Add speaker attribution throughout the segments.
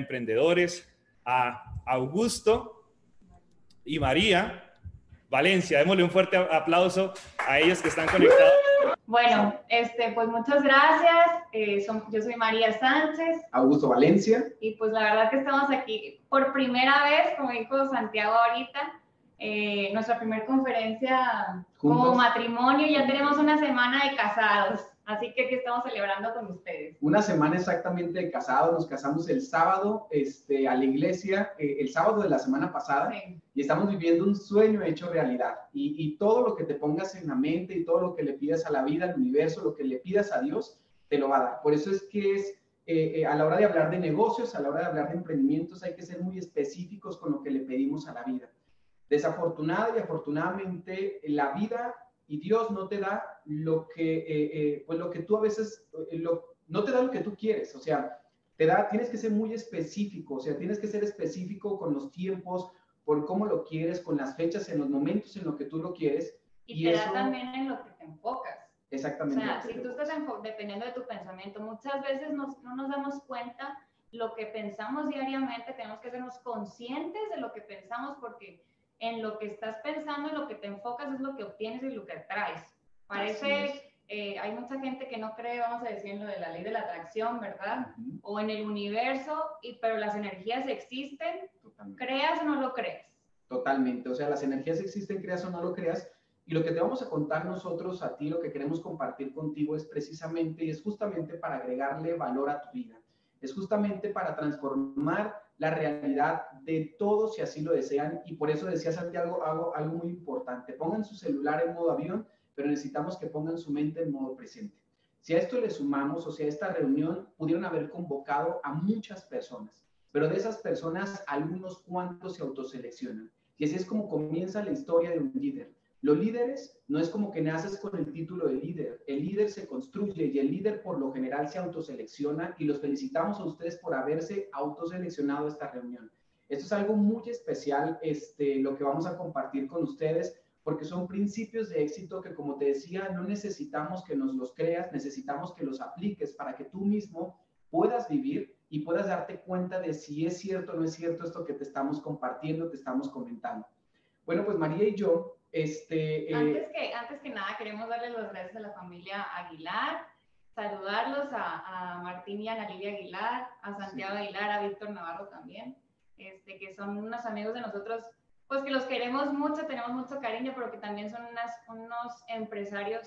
Speaker 1: emprendedores, a Augusto y María Valencia. Démosle un fuerte aplauso a ellos que están conectados.
Speaker 2: Bueno, este, pues muchas gracias. Eh, yo soy María Sánchez.
Speaker 3: Augusto Valencia.
Speaker 2: Y pues la verdad que estamos aquí por primera vez, como dijo Santiago ahorita, eh, nuestra primera conferencia como matrimonio. Ya tenemos una semana de casados. Así que aquí estamos celebrando con ustedes.
Speaker 3: Una semana exactamente de casados. Nos casamos el sábado este, a la iglesia, eh, el sábado de la semana pasada. Y estamos viviendo un sueño hecho realidad. Y, y, todo lo que te pongas en la mente y todo lo que le pidas a la vida, al universo, lo que le pidas a Dios, te lo va a dar. Por eso es que es eh, eh, a la hora de hablar de negocios, a la hora de hablar de emprendimientos, hay que ser muy específicos con lo que le pedimos a la vida. Desafortunada y afortunadamente, la vida y Dios no te da lo que, eh, eh, pues lo que tú a veces, eh, lo, no te da lo que tú quieres, o sea, te da, tienes que ser muy específico, o sea, tienes que ser específico con los tiempos, por cómo lo quieres, con las fechas, en los momentos en los que tú lo quieres.
Speaker 2: Y, te da también en lo que te enfocas.
Speaker 3: Exactamente.
Speaker 2: O sea, si tú estás dependiendo de tu pensamiento, muchas veces no nos damos cuenta lo que pensamos diariamente, tenemos que sernos conscientes de lo que pensamos porque en lo que estás pensando, en lo que te enfocas es lo que obtienes y lo que atraes. Parece, eh, hay mucha gente que no cree, vamos a decir, en lo de la ley de la atracción, ¿verdad? O en el universo, y, pero las energías existen, creas o no lo crees.
Speaker 3: Totalmente, o sea, las energías existen, creas o no lo creas. Y lo que te vamos a contar nosotros a ti, lo que queremos compartir contigo es precisamente y es justamente para agregarle valor a tu vida. Es justamente para transformar la realidad de todos si así lo desean. Y por eso decía Santiago algo, algo muy importante. Pongan su celular en modo avión, pero necesitamos que pongan su mente en modo presente. Si a esto le sumamos, o sea, esta reunión pudieron haber convocado a muchas personas, pero de esas personas, algunos cuantos se autoseleccionan. Y así es como comienza la historia de un líder. Los líderes no es como que naces con el título de líder, el líder se construye y el líder por lo general se autoselecciona y los felicitamos a ustedes por haberse autoseleccionado esta reunión. Esto es algo muy especial, este, lo que vamos a compartir con ustedes, porque son principios de éxito que, como te decía, no necesitamos que nos los creas, necesitamos que los apliques para que tú mismo puedas vivir y puedas darte cuenta de si es cierto o no es cierto esto que te estamos compartiendo, te estamos comentando. Bueno, pues María y yo este,
Speaker 2: eh, antes, que, antes que nada, queremos darle las gracias a la familia Aguilar, saludarlos a, a Martín y a Ana Aguilar, a Santiago Aguilar, a Víctor Navarro también, este, que son unos amigos de nosotros, pues que los queremos mucho, tenemos mucho cariño, pero que también son unas, unos empresarios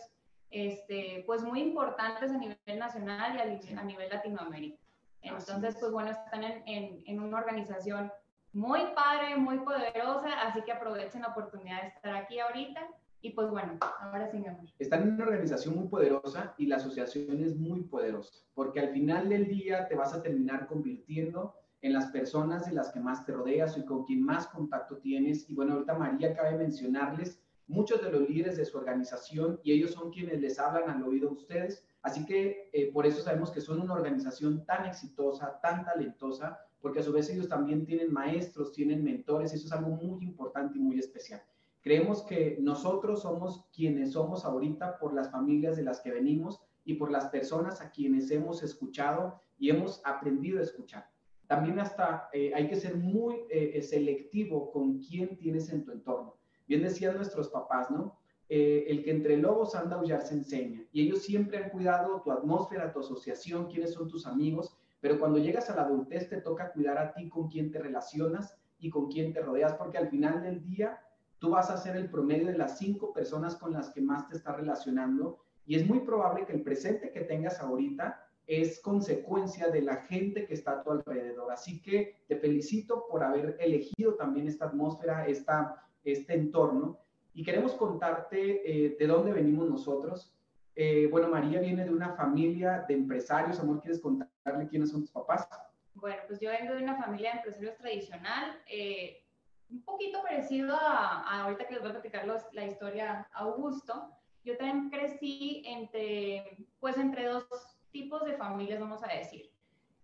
Speaker 2: este, pues muy importantes a nivel nacional y a, a nivel Latinoamérica. Entonces, pues bueno, están en, en, en una organización muy padre, muy poderosa, así que aprovechen la oportunidad de estar aquí ahorita. Y pues bueno, ahora sí, mi amor.
Speaker 3: Están en una organización muy poderosa y la asociación es muy poderosa, porque al final del día te vas a terminar convirtiendo en las personas de las que más te rodeas y con quien más contacto tienes. Y bueno, ahorita María cabe mencionarles muchos de los líderes de su organización y ellos son quienes les hablan al oído a ustedes. Así que eh, por eso sabemos que son una organización tan exitosa, tan talentosa, porque a su vez ellos también tienen maestros, tienen mentores, eso es algo muy importante y muy especial. Creemos que nosotros somos quienes somos ahorita por las familias de las que venimos y por las personas a quienes hemos escuchado y hemos aprendido a escuchar. También hasta eh, hay que ser muy eh, selectivo con quién tienes en tu entorno. Bien decían nuestros papás, ¿no? Eh, el que entre lobos anda a aullar se enseña. Y ellos siempre han cuidado tu atmósfera, tu asociación, quiénes son tus amigos, pero cuando llegas a la adultez te toca cuidar a ti con quién te relacionas y con quién te rodeas, porque al final del día tú vas a ser el promedio de las cinco personas con las que más te estás relacionando y es muy probable que el presente que tengas ahorita es consecuencia de la gente que está a tu alrededor. Así que te felicito por haber elegido también esta atmósfera, esta, este entorno. Y queremos contarte eh, de dónde venimos nosotros. Eh, bueno, María viene de una familia de empresarios. Amor, ¿quieres contarle quiénes son tus papás?
Speaker 2: Bueno, pues yo vengo de una familia de empresarios tradicional, eh, un poquito parecido a, ahorita que les voy a platicar la historia Augusto. Yo también crecí entre, pues entre dos tipos de familias, vamos a decir.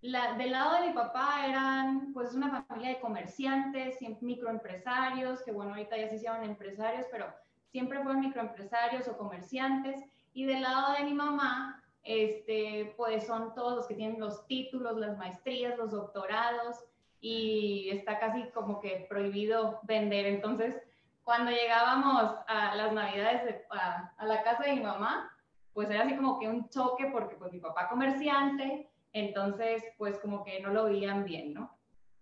Speaker 2: La, del lado de mi papá eran, pues, una familia de comerciantes, microempresarios, que bueno, ahorita ya se hicieron empresarios, pero siempre fueron microempresarios o comerciantes. Y del lado de mi mamá, este, pues son todos los que tienen los títulos, las maestrías, los doctorados y está casi como que prohibido vender. Entonces, cuando llegábamos a las navidades a, la casa de mi mamá, pues era así como que un choque porque pues mi papá comerciante, entonces pues como que no lo veían bien, ¿no?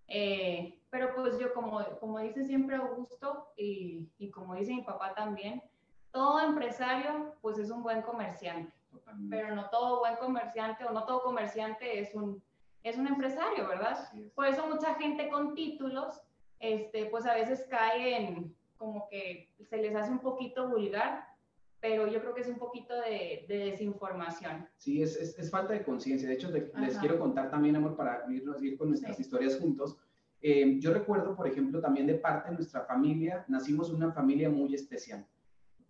Speaker 2: Eh, pero pues yo como, como dice siempre Augusto y, y como dice mi papá también, todo empresario pues es un buen comerciante, pero no todo buen comerciante o no todo comerciante es un, es un empresario, ¿verdad? Por eso mucha gente con títulos, este, pues a veces cae en como que se les hace un poquito vulgar, pero yo creo que es un poquito de, de desinformación.
Speaker 3: Sí, es, es, es falta de conciencia. De hecho, les quiero contar también, amor, para irnos ir con nuestras historias juntos. Eh, yo recuerdo, por ejemplo, también de parte de nuestra familia, nacimos una familia muy especial.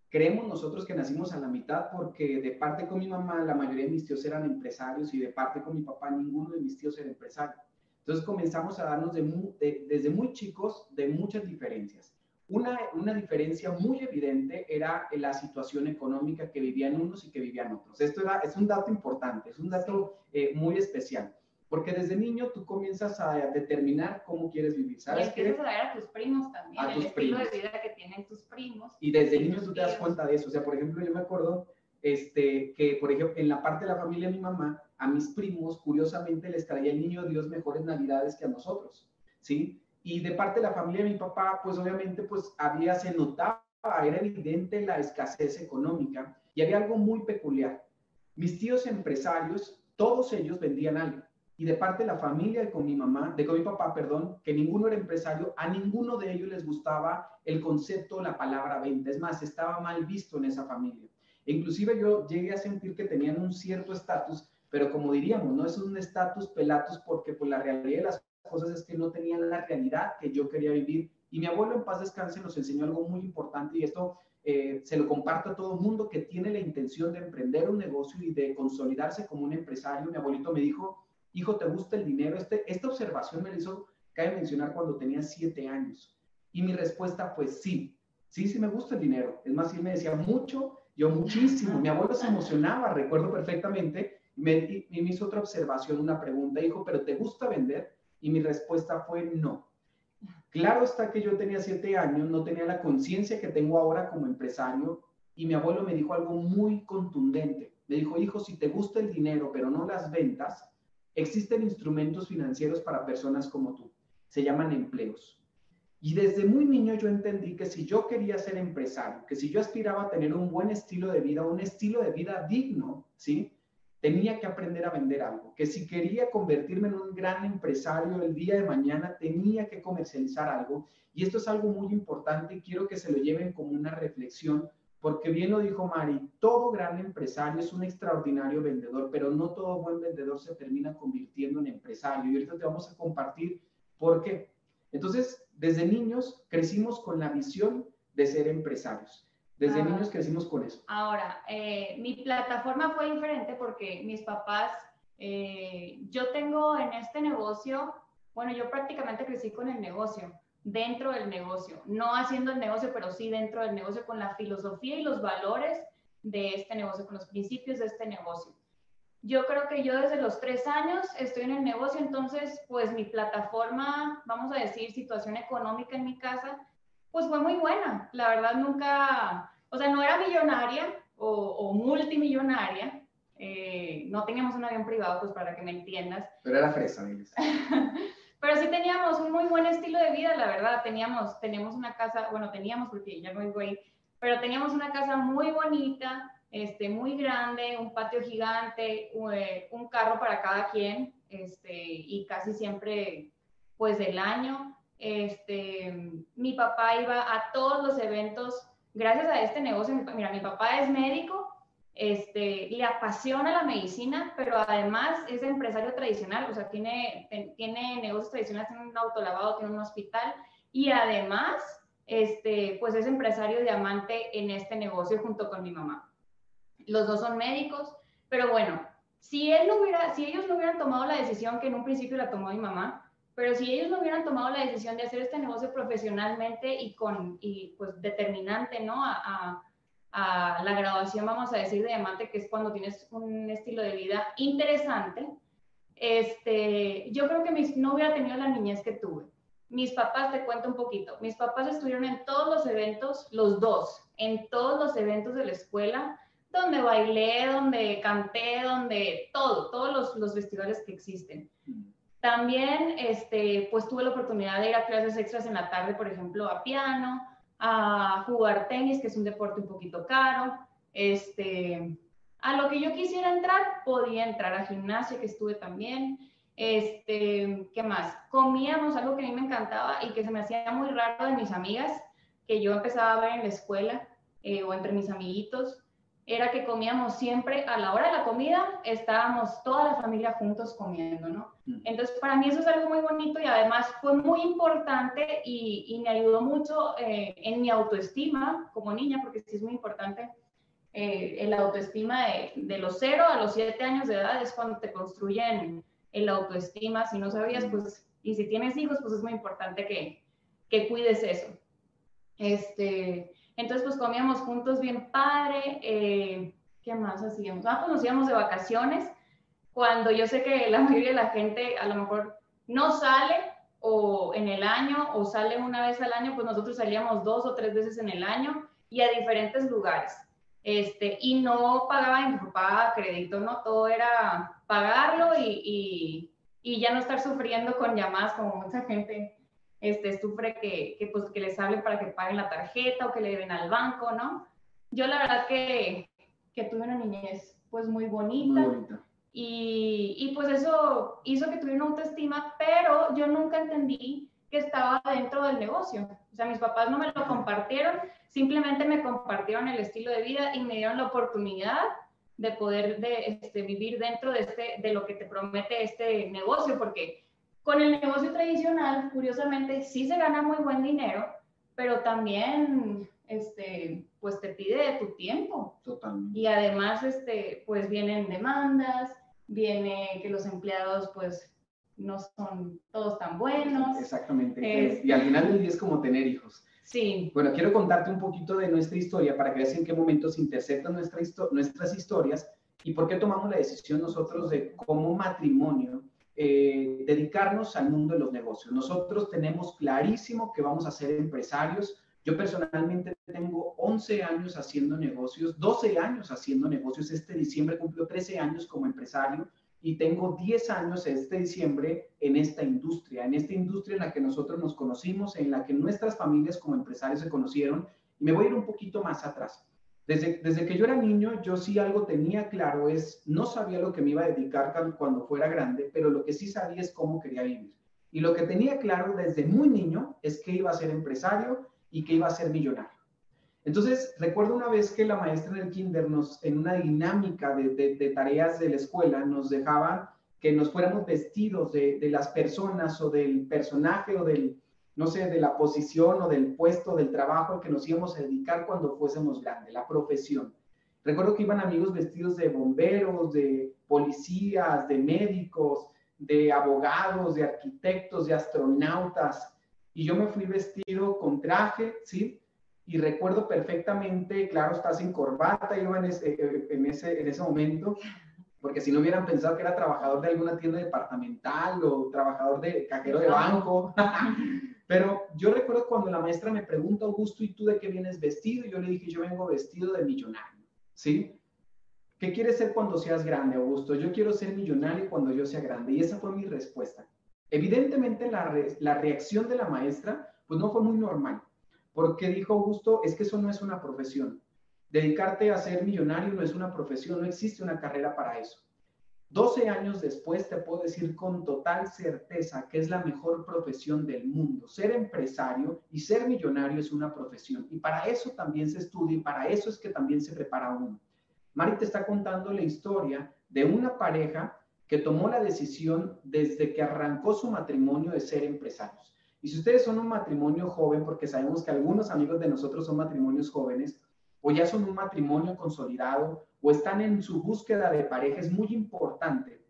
Speaker 3: Creemos nosotros que nacimos a la mitad porque de parte con mi mamá la mayoría de mis tíos eran empresarios y de parte con mi papá ninguno de mis tíos era empresario. Entonces comenzamos a darnos de, desde muy chicos de muchas diferencias. Una, una diferencia muy evidente era la situación económica que vivían unos y que vivían otros. Esto era, es un dato importante, es un dato eh, muy especial. Porque desde niño tú comienzas a determinar cómo quieres vivir, ¿sabes?
Speaker 2: Y empiezas a ver a tus primos también, a el estilo de vida que tienen tus primos.
Speaker 3: Y desde niño tú te das cuenta de eso. O sea, por ejemplo, yo me acuerdo este, que, por ejemplo, en la parte de la familia de mi mamá, a mis primos, curiosamente, les traía el niño Dios mejores navidades que a nosotros, ¿sí? Y de parte de la familia de mi papá, pues obviamente, pues había, se notaba, era evidente la escasez económica y había algo muy peculiar. Mis tíos empresarios, todos ellos vendían algo y de parte de la familia de con mi mamá, de con mi papá, perdón, que ninguno era empresario, a ninguno de ellos les gustaba el concepto, la palabra venta. Es más, estaba mal visto en esa familia. E inclusive yo llegué a sentir que tenían un cierto estatus, pero como diríamos, no es un estatus pelatus porque pues la realidad de las cosas es que no tenían la realidad que yo quería vivir. Y mi abuelo en paz descanse nos enseñó algo muy importante y esto eh, se lo comparto a todo el mundo que tiene la intención de emprender un negocio y de consolidarse como un empresario. Mi abuelito me dijo, hijo, ¿te gusta el dinero? Este, esta observación me la hizo, cabe mencionar, cuando tenía siete años. Y mi respuesta fue sí, sí, sí me gusta el dinero. Es más, él me decía mucho, yo muchísimo. Mi abuelo se emocionaba, recuerdo perfectamente, me, y me hizo otra observación, una pregunta, hijo, ¿pero te gusta vender? Y mi respuesta fue no. Claro está que yo tenía siete años, no tenía la conciencia que tengo ahora como empresario, y mi abuelo me dijo algo muy contundente. Me dijo, hijo, si te gusta el dinero, pero no las ventas, Existen instrumentos financieros para personas como tú. Se llaman empleos. Y desde muy niño yo entendí que si yo quería ser empresario, que si yo aspiraba a tener un buen estilo de vida, un estilo de vida digno, ¿sí? Tenía que aprender a vender algo. Que si quería convertirme en un gran empresario el día de mañana, tenía que comercializar algo. Y esto es algo muy importante y quiero que se lo lleven como una reflexión porque bien lo dijo Mari, todo gran empresario es un extraordinario vendedor, pero no todo buen vendedor se termina convirtiendo en empresario. Y ahorita te vamos a compartir por qué. Entonces, desde niños crecimos con la visión de ser empresarios. Desde niños crecimos con eso.
Speaker 2: Ahora, eh, mi plataforma fue diferente porque mis papás, eh, yo tengo en este negocio, bueno, yo prácticamente crecí con el negocio dentro del negocio, no haciendo el negocio, pero sí dentro del negocio con la filosofía y los valores de este negocio, con los principios de este negocio. Yo creo que yo desde los tres años estoy en el negocio, entonces pues mi plataforma, vamos a decir, situación económica en mi casa, pues fue muy buena. La verdad nunca, o sea, no era millonaria o, multimillonaria, eh, no teníamos un avión privado, pues para que me entiendas.
Speaker 3: Pero era fresa,
Speaker 2: Pero sí teníamos un muy buen estilo de vida, la verdad. Teníamos, teníamos una casa, bueno, teníamos porque ya no vivo ahí, pero teníamos una casa muy bonita, este, muy grande, un patio gigante, eh, un carro para cada quien, este, y casi siempre, pues del año. Este, mi papá iba a todos los eventos gracias a este negocio. Mira, mi papá es médico este, le apasiona la medicina, pero además es empresario tradicional, o sea, tiene, tiene negocios tradicionales, tiene un autolavado, tiene un hospital y además, este, pues es empresario diamante en este negocio junto con mi mamá. Los dos son médicos, pero bueno, si, él no hubiera, si ellos no hubieran tomado la decisión que en un principio la tomó mi mamá, pero si ellos no hubieran tomado la decisión de hacer este negocio profesionalmente y con, y pues determinante, ¿no? La graduación, vamos a decir, de diamante, que es cuando tienes un estilo de vida interesante, este, yo creo que mis, no hubiera tenido la niñez que tuve. Mis papás, te cuento un poquito, mis papás estuvieron en todos los eventos, los dos, en todos los eventos de la escuela, donde bailé, donde canté, donde todo, todos los, los festivales que existen. También, este, pues tuve la oportunidad de ir a clases extras en la tarde, por ejemplo, a piano, a jugar tenis, que es un deporte un poquito caro. Este, a lo que yo quisiera entrar, podía entrar a gimnasio, que estuve también. Este, ¿qué más? Comíamos algo que a mí me encantaba y que se me hacía muy raro de mis amigas, que yo empezaba a ver en la escuela eh, o entre mis amiguitos, era que comíamos siempre a la hora de la comida, estábamos toda la familia juntos comiendo, ¿no? Mm. Entonces, para mí eso es algo muy bonito y además fue muy importante y, me ayudó mucho eh, en mi autoestima como niña, porque sí es muy importante eh, el autoestima de, de, los 0 a los 7 años de edad, es cuando te construyen el autoestima. Si no sabías, mm. pues, y si tienes hijos, pues es muy importante que, que cuides eso. Este, entonces, pues comíamos juntos bien padre. Eh, ¿Qué más hacíamos? Ah, pues nos íbamos de vacaciones. Cuando yo sé que la mayoría de la gente a lo mejor no sale o en el año o sale una vez al año, pues nosotros salíamos dos o tres veces en el año y a diferentes lugares. Este, y no pagaba mi papá crédito, ¿no? Todo era pagarlo y, y, y ya no estar sufriendo con llamadas como mucha gente este, sufre que, que, pues, que les hablen para que paguen la tarjeta o que le deben al banco, ¿no? Yo la verdad que, que tuve una niñez pues muy bonita. Muy bonita. Y, y, pues eso hizo que tuviera una autoestima, pero yo nunca entendí que estaba dentro del negocio. O sea, mis papás no me lo compartieron, simplemente me compartieron el estilo de vida y me dieron la oportunidad de poder de, este, vivir dentro de, este, de lo que te promete este negocio, porque con el negocio tradicional, curiosamente, sí se gana muy buen dinero, pero también, este, pues te pide tu tiempo.
Speaker 3: Totalmente.
Speaker 2: Y además, este, pues vienen demandas, viene que los empleados, pues, no son todos tan buenos.
Speaker 3: Exactamente. y al final del día es como tener hijos.
Speaker 2: Sí.
Speaker 3: Bueno, quiero contarte un poquito de nuestra historia para que veas en qué momento se interceptan nuestra nuestras historias y por qué tomamos la decisión nosotros de como matrimonio eh, dedicarnos al mundo de los negocios. Nosotros tenemos clarísimo que vamos a ser empresarios. Yo personalmente tengo 11 años haciendo negocios, 12 años haciendo negocios. Este diciembre cumplió 13 años como empresario y tengo 10 años este diciembre en esta industria, en esta industria en la que nosotros nos conocimos, en la que nuestras familias como empresarios se conocieron. Y me voy a ir un poquito más atrás. Desde, que yo era niño, yo sí algo tenía claro, es, no sabía lo que me iba a dedicar cuando fuera grande, pero lo que sí sabía es cómo quería vivir. Y lo que tenía claro desde muy niño es que iba a ser empresario y que iba a ser millonario. Entonces, recuerdo una vez que la maestra en el kinder nos, en una dinámica de, tareas de la escuela, nos dejaba que nos fuéramos vestidos de, de las personas o del personaje o del, no sé, de la posición o del puesto, del trabajo al que nos íbamos a dedicar cuando fuésemos grandes, la profesión. Recuerdo que iban amigos vestidos de bomberos, de policías, de médicos, de abogados, de arquitectos, de astronautas, y yo me fui vestido con traje, ¿sí? Y recuerdo perfectamente, claro, estás sin corbata, yo en ese, en ese, en ese momento, porque si no hubieran pensado que era trabajador de alguna tienda departamental o trabajador de cajero de banco. Pero yo recuerdo cuando la maestra me pregunta, Augusto, ¿y tú de qué vienes vestido? Yo le dije, yo vengo vestido de millonario, ¿sí? ¿Qué quieres ser cuando seas grande, Augusto? Yo quiero ser millonario cuando yo sea grande. Y esa fue mi respuesta. Evidentemente la, la reacción de la maestra, pues no fue muy normal, porque dijo Augusto, es que eso no es una profesión. Dedicarte a ser millonario no es una profesión, no existe una carrera para eso. 12 años después te puedo decir con total certeza que es la mejor profesión del mundo. Ser empresario y ser millonario es una profesión y para eso también se estudia y para eso es que también se prepara uno. Mari te está contando la historia de una pareja que tomó la decisión desde que arrancó su matrimonio de ser empresarios. Y si ustedes son un matrimonio joven, porque sabemos que algunos amigos de nosotros son matrimonios jóvenes, o ya son un matrimonio consolidado, o están en su búsqueda de pareja, es muy importante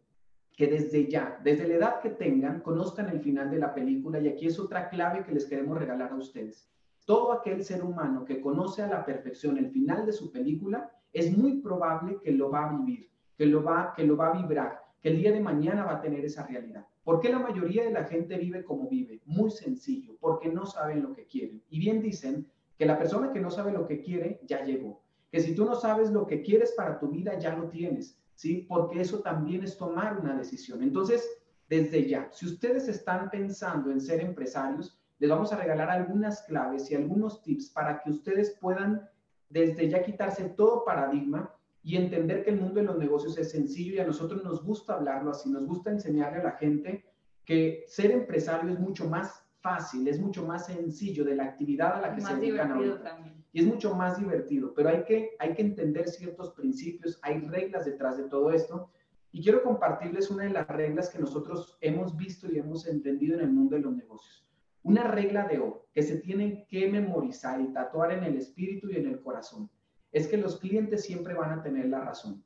Speaker 3: que desde ya, desde la edad que tengan, conozcan el final de la película y aquí es otra clave que les queremos regalar a ustedes. todo aquel ser humano que conoce a la perfección el final de su película, es muy probable que lo va a vivir, que lo va, que lo va a vibrar, que el día de mañana va a tener esa realidad. ¿Por qué la mayoría de la gente vive como vive? Muy sencillo, porque no saben lo que quieren. Y bien dicen que la persona que no sabe lo que quiere ya llegó. Que si tú no sabes lo que quieres para tu vida, ya lo tienes, ¿sí? Porque eso también es tomar una decisión. Entonces, desde ya, si ustedes están pensando en ser empresarios, les vamos a regalar algunas claves y algunos tips para que ustedes puedan desde ya quitarse todo paradigma y entender que el mundo de los negocios es sencillo y a nosotros nos gusta hablarlo así, nos gusta enseñarle a la gente que ser empresario es mucho más fácil, es mucho más sencillo de la actividad a la que se dedican ahorita. Y es mucho más divertido, pero hay que, hay que entender ciertos principios, hay reglas detrás de todo esto. Y quiero compartirles una de las reglas que nosotros hemos visto y hemos entendido en el mundo de los negocios. Una regla de oro que se tienen que memorizar y tatuar en el espíritu y en el corazón es que los clientes siempre van a tener la razón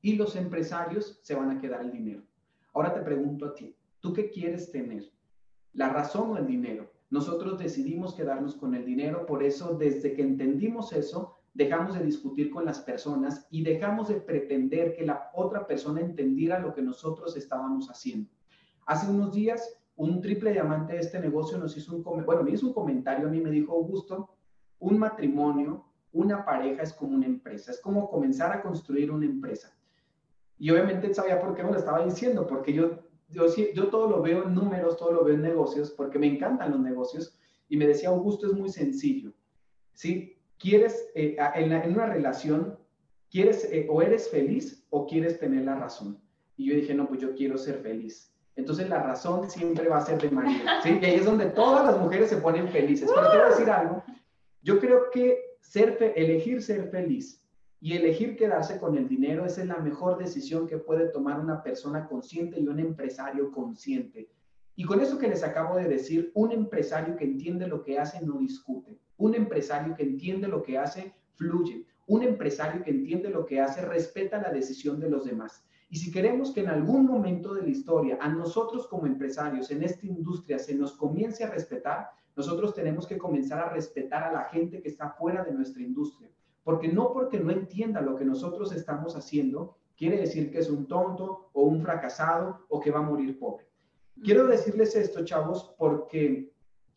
Speaker 3: y los empresarios se van a quedar el dinero. Ahora te pregunto a ti, ¿tú qué quieres tener? ¿La razón o el dinero? Nosotros decidimos quedarnos con el dinero, por eso desde que entendimos eso, dejamos de discutir con las personas y dejamos de pretender que la otra persona entendiera lo que nosotros estábamos haciendo. Hace unos días, un triple diamante de este negocio nos hizo un, bueno, me hizo un comentario, a mí me dijo, Augusto, un matrimonio, una pareja es como una empresa, es como comenzar a construir una empresa. Y obviamente sabía por qué me lo estaba diciendo, porque yo yo, todo lo veo en números, todo lo veo en negocios, porque me encantan los negocios. Y me decía, Augusto, es muy sencillo. ¿Sí? ¿Quieres, eh, en, una relación, quieres eh, o eres feliz o quieres tener la razón? Y yo dije, no, pues yo quiero ser feliz. Entonces la razón siempre va a ser de. ¿sí? Y ahí es donde todas las mujeres se ponen felices. Pero te voy a decir algo. Yo creo que ser elegir ser feliz y elegir quedarse con el dinero, esa es la mejor decisión que puede tomar una persona consciente y un empresario consciente. Y con eso que les acabo de decir, un empresario que entiende lo que hace no discute. Un empresario que entiende lo que hace fluye. Un empresario que entiende lo que hace respeta la decisión de los demás. Y si queremos que en algún momento de la historia a nosotros como empresarios en esta industria se nos comience a respetar, nosotros tenemos que comenzar a respetar a la gente que está fuera de nuestra industria. Porque no porque no entienda lo que nosotros estamos haciendo, quiere decir que es un tonto o un fracasado o que va a morir pobre. Quiero decirles esto, chavos, porque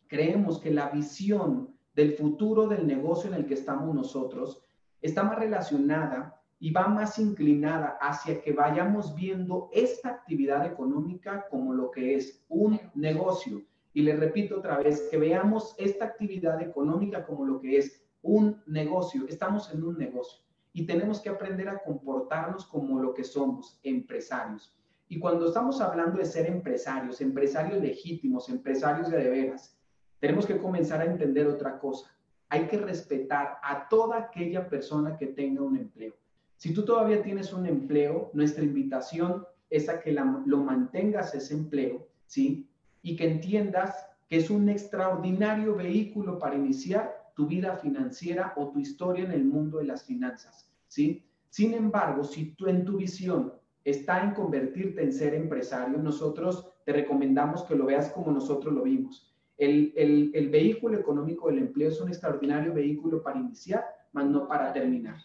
Speaker 3: creemos que la visión del futuro del negocio en el que estamos nosotros está más relacionada y va más inclinada hacia que vayamos viendo esta actividad económica como lo que es un negocio. Y le repito otra vez, que veamos esta actividad económica como lo que es un negocio, estamos en un negocio y tenemos que aprender a comportarnos como lo que somos, empresarios. Y cuando estamos hablando de ser empresarios, empresarios legítimos, empresarios de, veras, tenemos que comenzar a entender otra cosa. Hay que respetar a toda aquella persona que tenga un empleo. Si tú todavía tienes un empleo, nuestra invitación es a que lo mantengas ese empleo, ¿sí? Y que entiendas que es un extraordinario vehículo para iniciar tu vida financiera o tu historia en el mundo de las finanzas, ¿sí? Sin embargo, si tú en tu visión está en convertirte en ser empresario, nosotros te recomendamos que lo veas como nosotros lo vimos. El, el, vehículo económico del empleo es un extraordinario vehículo para iniciar, mas no para terminar.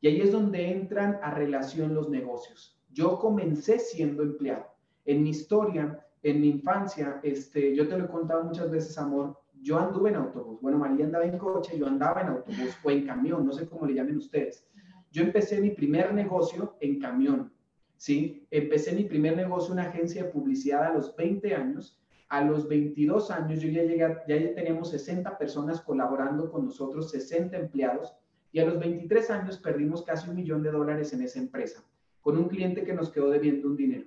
Speaker 3: Y ahí es donde entran a relación los negocios. Yo comencé siendo empleado. En mi historia, en mi infancia, este, yo te lo he contado muchas veces, amor, yo anduve en autobús. Bueno, María andaba en coche, yo andaba en autobús o en camión, no sé cómo le llamen ustedes. Yo empecé mi primer negocio en camión, ¿sí? Empecé mi primer negocio, una agencia de publicidad a los 20 años. A los 22 años yo ya llegué, ya teníamos 60 personas colaborando con nosotros, 60 empleados. Y a los 23 años perdimos casi un millón de dólares en esa empresa, con un cliente que nos quedó debiendo un dinero.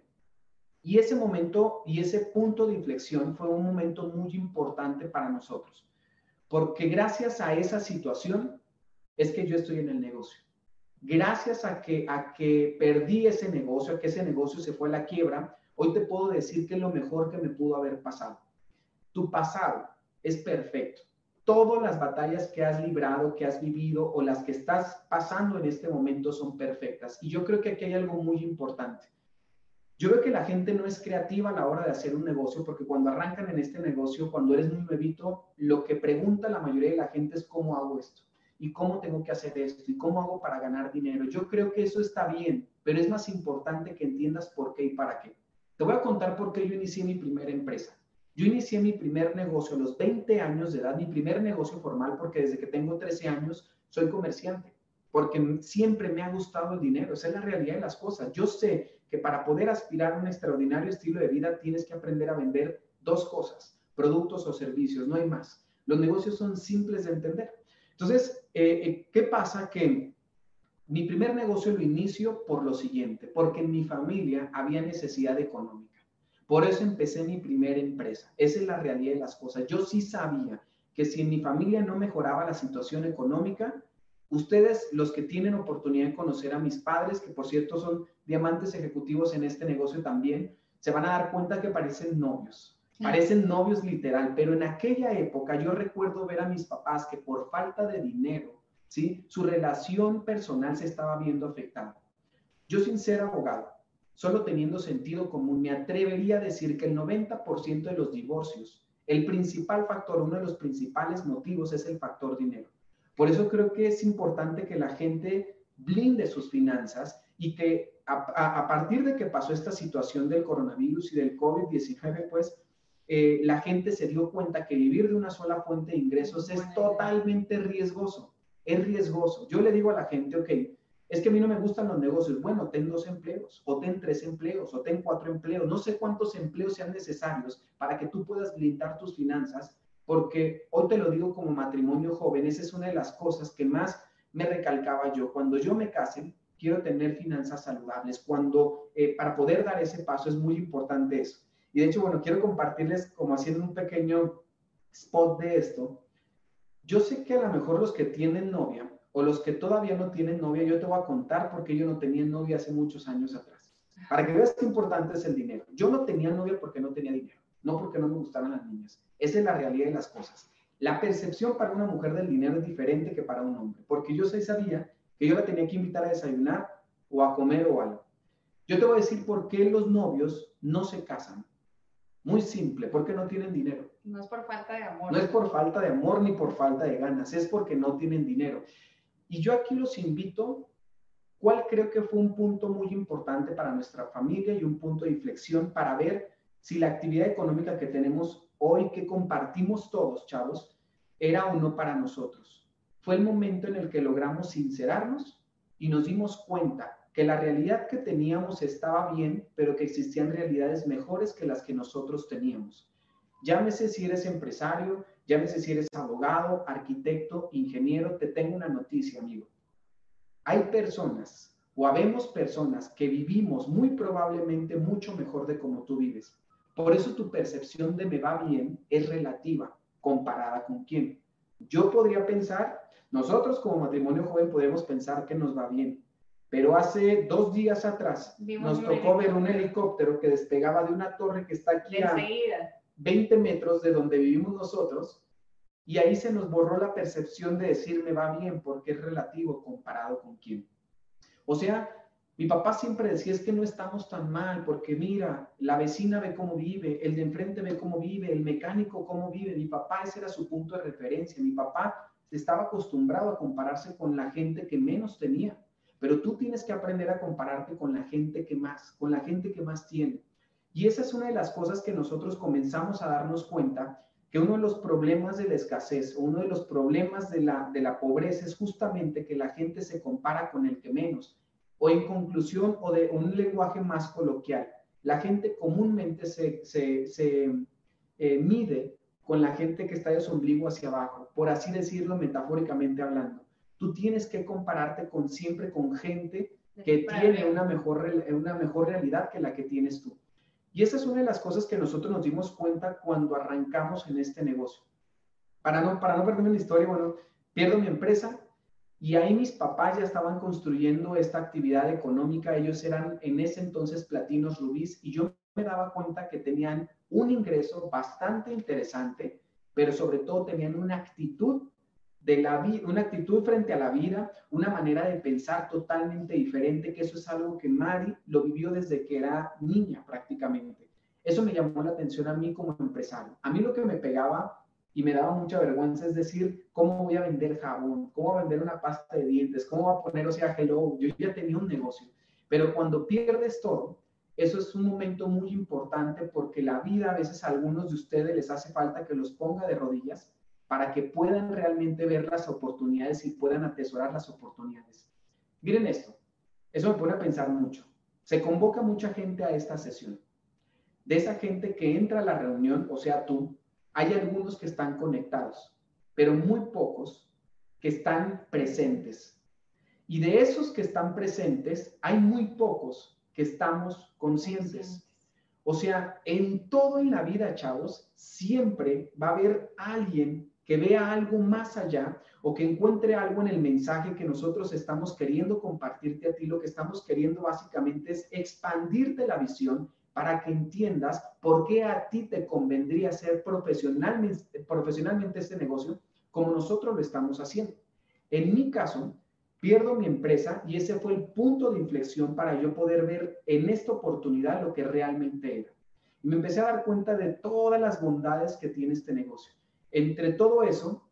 Speaker 3: Y ese momento y ese punto de inflexión fue un momento muy importante para nosotros, porque gracias a esa situación es que yo estoy en el negocio. Gracias a que, a que perdí ese negocio, a que ese negocio se fue a la quiebra, hoy te puedo decir que es lo mejor que me pudo haber pasado. Tu pasado es perfecto. Todas las batallas que has librado, que has vivido o las que estás pasando en este momento son perfectas. Y yo creo que aquí hay algo muy importante Yo veo que la gente no es creativa a la hora de hacer un negocio porque cuando arrancan en este negocio, cuando eres muy nuevito, lo que pregunta la mayoría de la gente es cómo hago esto y cómo tengo que hacer esto y cómo hago para ganar dinero. Yo creo que eso está bien, pero es más importante que entiendas por qué y para qué. Te voy a contar por qué yo inicié mi primera empresa. Yo inicié mi primer negocio a los 20 años de edad, mi primer negocio formal, porque desde que tengo 13 años soy comerciante, porque siempre me ha gustado el dinero. Esa es la realidad de las cosas. Yo sé que para poder aspirar a un extraordinario estilo de vida tienes que aprender a vender dos cosas, productos o servicios, no hay más. Los negocios son simples de entender. Entonces, eh, eh, ¿qué pasa? Que mi primer negocio lo inicio por lo siguiente, porque en mi familia había necesidad económica. Por eso empecé mi primera empresa. Esa es la realidad de las cosas. Yo sí sabía que si en mi familia no mejoraba la situación económica, ustedes, los que tienen oportunidad de conocer a mis padres, que por cierto son diamantes ejecutivos en este negocio también, se van a dar cuenta que parecen novios. Parecen novios literal, pero en aquella época yo recuerdo ver a mis papás que por falta de dinero, ¿sí? Su relación personal se estaba viendo afectada. Yo sin ser abogado, solo teniendo sentido común, me atrevería a decir que el 90% de los divorcios, el principal factor, uno de los principales motivos es el factor dinero. Por eso creo que es importante que la gente blinde sus finanzas y que a, a partir de que pasó esta situación del coronavirus y del COVID-19, pues eh, la gente se dio cuenta que vivir de una sola fuente de ingresos es totalmente riesgoso. Es riesgoso. Yo le digo a la gente, ok, es que a mí no me gustan los negocios. Bueno, ten dos empleos, o ten tres empleos, o ten cuatro empleos. No sé cuántos empleos sean necesarios para que tú puedas blindar tus finanzas, porque hoy te lo digo como matrimonio joven, esa es una de las cosas que más me recalcaba yo. Cuando yo me case, quiero tener finanzas saludables. Cuando, eh, para poder dar ese paso, es muy importante eso. Y de hecho, bueno, quiero compartirles como haciendo un pequeño spot de esto. Yo sé que a lo mejor los que tienen novia o los que todavía no tienen novia, yo te voy a contar porque yo no tenía novia hace muchos años atrás. Para que veas qué importante es el dinero. Yo no tenía novia porque no tenía dinero, no porque no me gustaran las niñas. Esa es la realidad de las cosas. La percepción para una mujer del dinero es diferente que para un hombre, porque yo sí sabía que yo la tenía que invitar a desayunar o a comer o algo. Yo te voy a decir por qué los novios no se casan muy simple, porque no tienen dinero.
Speaker 2: No es por falta de amor.
Speaker 3: No es por falta de amor ni por falta de ganas, es porque no tienen dinero. Y yo aquí los invito, ¿cuál creo que fue un punto muy importante para nuestra familia y un punto de inflexión para ver si la actividad económica que tenemos hoy, que compartimos todos, chavos, era o no para nosotros? Fue el momento en el que logramos sincerarnos y nos dimos cuenta que la realidad que teníamos estaba bien, pero que existían realidades mejores que las que nosotros teníamos. Llámese si eres empresario, llámese si eres abogado, arquitecto, ingeniero, te tengo una noticia, amigo. Hay personas o habemos personas que vivimos muy probablemente mucho mejor de como tú vives. Por eso tu percepción de me va bien es relativa comparada con quién. Yo podría pensar, nosotros como matrimonio joven podemos pensar que nos va bien, pero hace dos días atrás nos tocó ver un helicóptero que despegaba de una torre que está aquí a 20 metros de donde vivimos nosotros y ahí se nos borró la percepción de decir me va bien porque es relativo comparado con quién. O sea, mi papá siempre decía es que no estamos tan mal porque mira, la vecina ve cómo vive, el de enfrente ve cómo vive, el mecánico cómo vive. Mi papá ese era su punto de referencia. Mi papá estaba acostumbrado a compararse con la gente que menos tenía. Pero tú tienes que aprender a compararte con la gente que más, con la gente que más tiene. Y esa es una de las cosas que nosotros comenzamos a darnos cuenta, que uno de los problemas de la escasez uno de los problemas de la, de la pobreza es justamente que la gente se compara con el que menos. O en conclusión, o de un lenguaje más coloquial, la gente comúnmente se, se, se eh, mide con la gente que está de su ombligo hacia abajo, por así decirlo metafóricamente hablando tú tienes que compararte con siempre con gente que tiene una mejor, una mejor realidad que la que tienes tú. Y esa es una de las cosas que nosotros nos dimos cuenta cuando arrancamos en este negocio. Para no, para no perderme la historia, bueno, pierdo mi empresa y ahí mis papás ya estaban construyendo esta actividad económica. Ellos eran en ese entonces platinos rubíes y yo me daba cuenta que tenían un ingreso bastante interesante, pero sobre todo tenían una actitud de la una actitud frente a la vida, una manera de pensar totalmente diferente, que eso es algo que Mari lo vivió desde que era niña prácticamente. Eso me llamó la atención a mí como empresario. A mí lo que me pegaba y me daba mucha vergüenza es decir, ¿cómo voy a vender jabón? ¿Cómo voy a vender una pasta de dientes? ¿Cómo voy a poner, o sea? Yo ya tenía un negocio. Pero cuando pierdes todo, eso es un momento muy importante porque la vida a veces a algunos de ustedes les hace falta que los ponga de rodillas para que puedan realmente ver las oportunidades y puedan atesorar las oportunidades. Miren esto, eso me pone a pensar mucho. Se convoca mucha gente a esta sesión. De esa gente que entra a la reunión, o sea, tú, hay algunos que están conectados, pero muy pocos que están presentes. Y de esos que están presentes, hay muy pocos que estamos conscientes. O sea, en todo en la vida, chavos, siempre va a haber alguien que vea algo más allá o que encuentre algo en el mensaje que nosotros estamos queriendo compartirte a ti. Lo que estamos queriendo básicamente es expandirte la visión para que entiendas por qué a ti te convendría hacer profesionalmente, profesionalmente este negocio como nosotros lo estamos haciendo. En mi caso, pierdo mi empresa y ese fue el punto de inflexión para yo poder ver en esta oportunidad lo que realmente era. Y me empecé a dar cuenta de todas las bondades que tiene este negocio. Entre todo eso,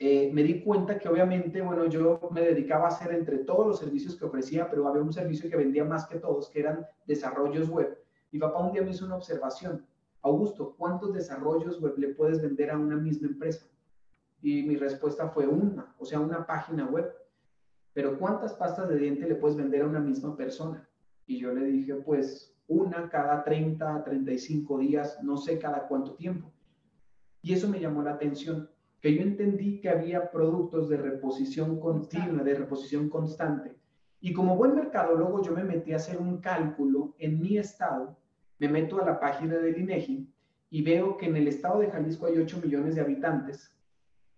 Speaker 3: eh, me di cuenta que obviamente, bueno, yo me dedicaba a hacer entre todos los servicios que ofrecía, pero había un servicio que vendía más que todos, que eran desarrollos web. Mi papá un día me hizo una observación. Augusto, ¿cuántos desarrollos web le puedes vender a una misma empresa? Y mi respuesta fue una, o sea, una página web. Pero ¿cuántas pastas de diente le puedes vender a una misma persona? Y yo le dije, pues una cada 30, 35 días, no sé cada cuánto tiempo. Y eso me llamó la atención, que yo entendí que había productos de reposición continua, de reposición constante. Y como buen mercadólogo, yo me metí a hacer un cálculo en mi estado, me meto a la página del INEGI y veo que en el estado de Jalisco hay 8 millones de habitantes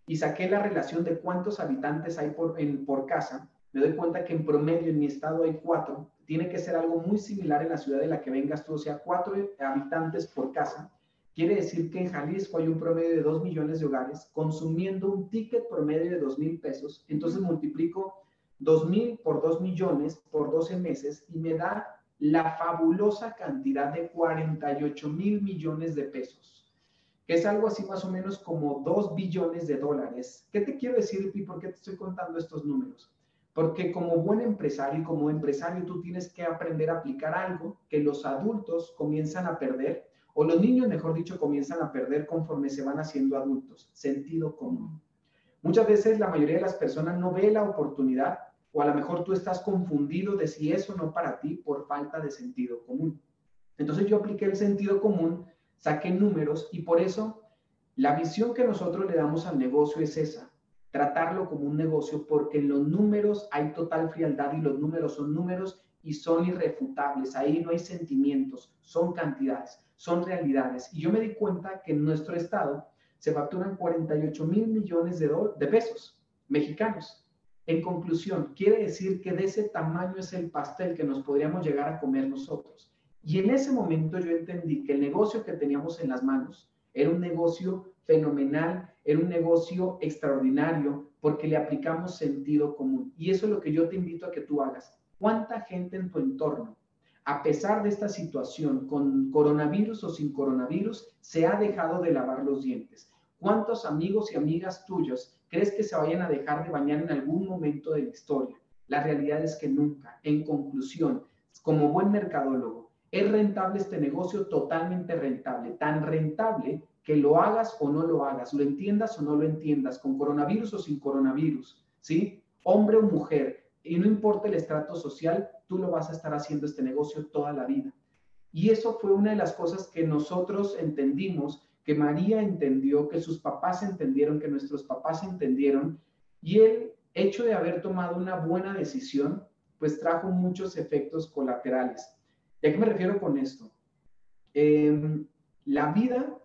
Speaker 3: y saqué la relación de cuántos habitantes hay por, por casa, me doy cuenta que en promedio en mi estado hay 4, tiene que ser algo muy similar en la ciudad de la que vengas tú, o sea, 4 habitantes por casa, Quiere decir que en Jalisco hay un promedio de 2 millones de hogares consumiendo un ticket promedio de 2 mil pesos. Entonces multiplico 2 mil por 2 millones por 12 meses y me da la fabulosa cantidad de 48 mil millones de pesos, que es algo así más o menos como 2 billones de dólares. ¿Qué te quiero decir y por qué te estoy contando estos números? Porque como buen empresario y como empresario tú tienes que aprender a aplicar algo que los adultos comienzan a perder o los niños, mejor dicho, comienzan a perder conforme se van haciendo adultos, sentido común. Muchas veces la mayoría de las personas no ve la oportunidad o a lo mejor tú estás confundido de si es o no para ti por falta de sentido común. Entonces yo apliqué el sentido común, saqué números y por eso la visión que nosotros le damos al negocio es esa, tratarlo como un negocio porque en los números hay total frialdad y los números son números y son irrefutables, ahí no hay sentimientos, son cantidades son realidades. Y yo me di cuenta que en nuestro estado se facturan 48 mil millones de, de pesos mexicanos. En conclusión, quiere decir que de ese tamaño es el pastel que nos podríamos llegar a comer nosotros. Y en ese momento yo entendí que el negocio que teníamos en las manos era un negocio fenomenal, era un negocio extraordinario porque le aplicamos sentido común. Y eso es lo que yo te invito a que tú hagas. ¿Cuánta gente en tu entorno a pesar de esta situación, con coronavirus o sin coronavirus, se ha dejado de lavar los dientes. ¿Cuántos amigos y amigas tuyos crees que se vayan a dejar de bañar en algún momento de la historia? La realidad es que nunca. En conclusión, como buen mercadólogo, ¿es rentable este negocio? Totalmente rentable. Tan rentable que lo hagas o no lo hagas, lo entiendas o no lo entiendas, con coronavirus o sin coronavirus, ¿sí? Hombre o mujer, y no importa el estrato social, tú lo vas a estar haciendo este negocio toda la vida. Y eso fue una de las cosas que nosotros entendimos, que María entendió, que sus papás entendieron, que nuestros papás entendieron. Y el hecho de haber tomado una buena decisión, pues trajo muchos efectos colaterales. ¿Y a qué me refiero con esto? Em, la vida,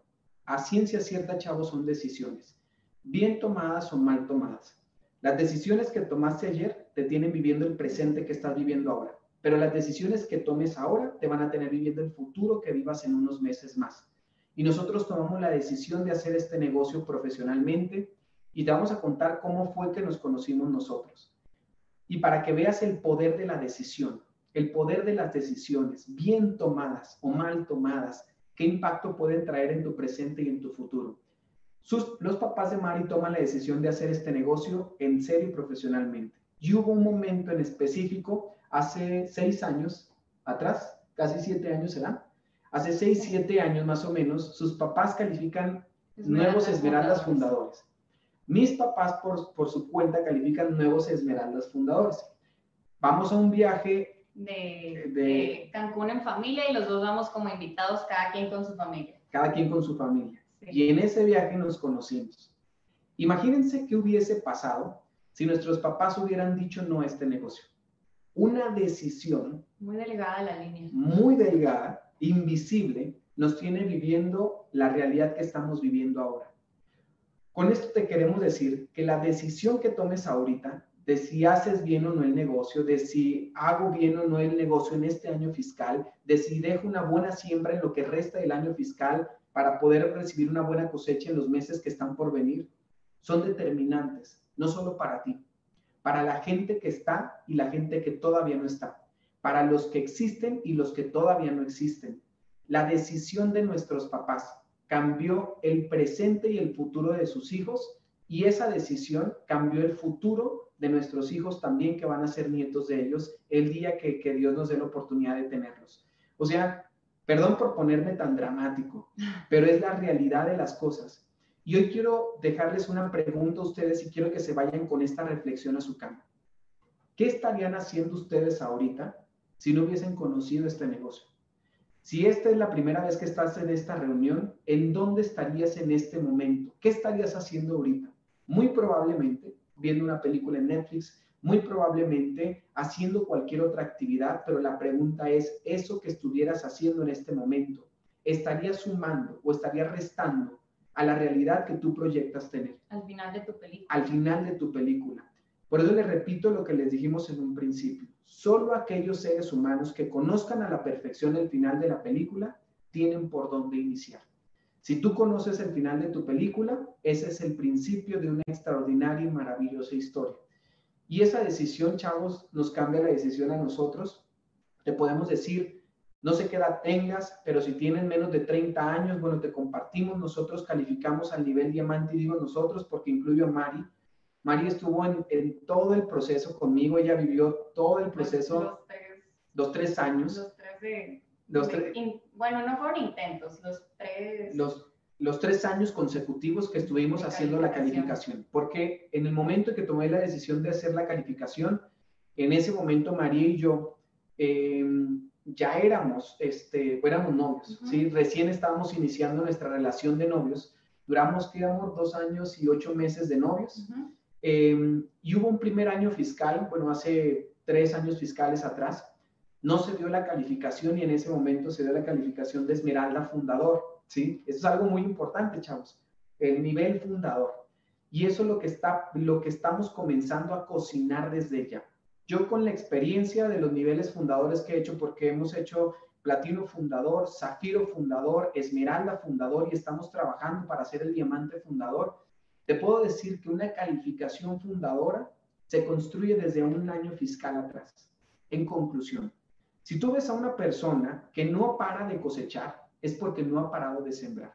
Speaker 3: a ciencia cierta, chavos, son decisiones, bien tomadas o mal tomadas. Las decisiones que tomaste ayer te tienen viviendo el presente que estás viviendo ahora, pero las decisiones que tomes ahora te van a tener viviendo el futuro que vivas en unos meses más. Y nosotros tomamos la decisión de hacer este negocio profesionalmente y te vamos a contar cómo fue que nos conocimos nosotros. Y para que veas el poder de la decisión, el poder de las decisiones, bien tomadas o mal tomadas, qué impacto pueden traer en tu presente y en tu futuro. los papás de Mari toman la decisión de hacer este negocio en serio y profesionalmente. Y hubo un momento en específico, hace seis años atrás, casi siete años será, hace seis, siete años más o menos, sus papás califican nuevos Esmeraldas fundadores. Mis papás, por, por su cuenta, califican nuevos Esmeraldas fundadores. Vamos a un viaje
Speaker 2: de, de, Cancún en familia y los dos vamos como invitados, cada quien con su familia.
Speaker 3: Cada quien con su familia. Y en ese viaje nos conocimos. Imagínense qué hubiese pasado si nuestros papás hubieran dicho no a este negocio. Una decisión.
Speaker 2: Muy delgada la línea.
Speaker 3: Muy delgada, invisible, nos tiene viviendo la realidad que estamos viviendo ahora. Con esto te queremos decir que la decisión que tomes ahorita de si haces bien o no el negocio, de si hago bien o no el negocio en este año fiscal, de si dejo una buena siembra en lo que resta del año fiscal para poder recibir una buena cosecha en los meses que están por venir, son determinantes, no solo para ti, para la gente que está y la gente que todavía no está, para los que existen y los que todavía no existen. La decisión de nuestros papás cambió el presente y el futuro de sus hijos y esa decisión cambió el futuro de nuestros hijos también que van a ser nietos de ellos el día que, Dios nos dé la oportunidad de tenerlos. O sea, perdón por ponerme tan dramático, pero es la realidad de las cosas. Y hoy quiero dejarles una pregunta a ustedes y quiero que se vayan con esta reflexión a su cama. ¿Qué estarían haciendo ustedes ahorita si no hubiesen conocido este negocio? Si esta es la primera vez que estás en esta reunión, ¿en dónde estarías en este momento? ¿Qué estarías haciendo ahorita? Muy probablemente viendo una película en Netflix, muy probablemente haciendo cualquier otra actividad, pero la pregunta es, ¿eso que estuvieras haciendo en este momento, estaría sumando o estaría restando a la realidad que tú proyectas tener?
Speaker 2: Al final de tu película.
Speaker 3: Al final de tu película. Por eso les repito lo que les dijimos en un principio. Solo aquellos seres humanos que conozcan a la perfección el final de la película tienen por dónde iniciar. Si tú conoces el final de tu película, ese es el principio de una extraordinaria y maravillosa historia. Y esa decisión, chavos, nos cambia la decisión a nosotros. Te podemos decir, no sé qué edad tengas, pero si tienen menos de 30 años, bueno, te compartimos, nosotros calificamos al nivel diamante, digo nosotros porque incluyo a Mari, Mari estuvo en, todo el proceso conmigo, ella vivió todo el proceso, los tres, años.
Speaker 2: Los tres de... bueno, no fueron intentos, los tres...
Speaker 3: Los, los tres años consecutivos que estuvimos haciendo la calificación, porque en el momento que tomé la decisión de hacer la calificación, en ese momento María y yo em, ya éramos, este, éramos novios, ¿sí? Recién estábamos iniciando nuestra relación de novios, duramos, digamos, dos años y ocho meses de novios. Em, y hubo un primer año fiscal, bueno, hace tres años fiscales atrás, no se dio la calificación y en ese momento se dio la calificación de Esmeralda Fundador, ¿sí? Eso es algo muy importante, chavos, el nivel fundador. Y eso es lo que, está, lo que estamos comenzando a cocinar desde ya. Yo con la experiencia de los niveles fundadores que he hecho, porque hemos hecho platino fundador, zafiro fundador, esmeralda fundador y estamos trabajando para hacer el diamante fundador, te puedo decir que una calificación fundadora se construye desde un año fiscal atrás. En conclusión, si tú ves a una persona que no para de cosechar, es porque no ha parado de sembrar.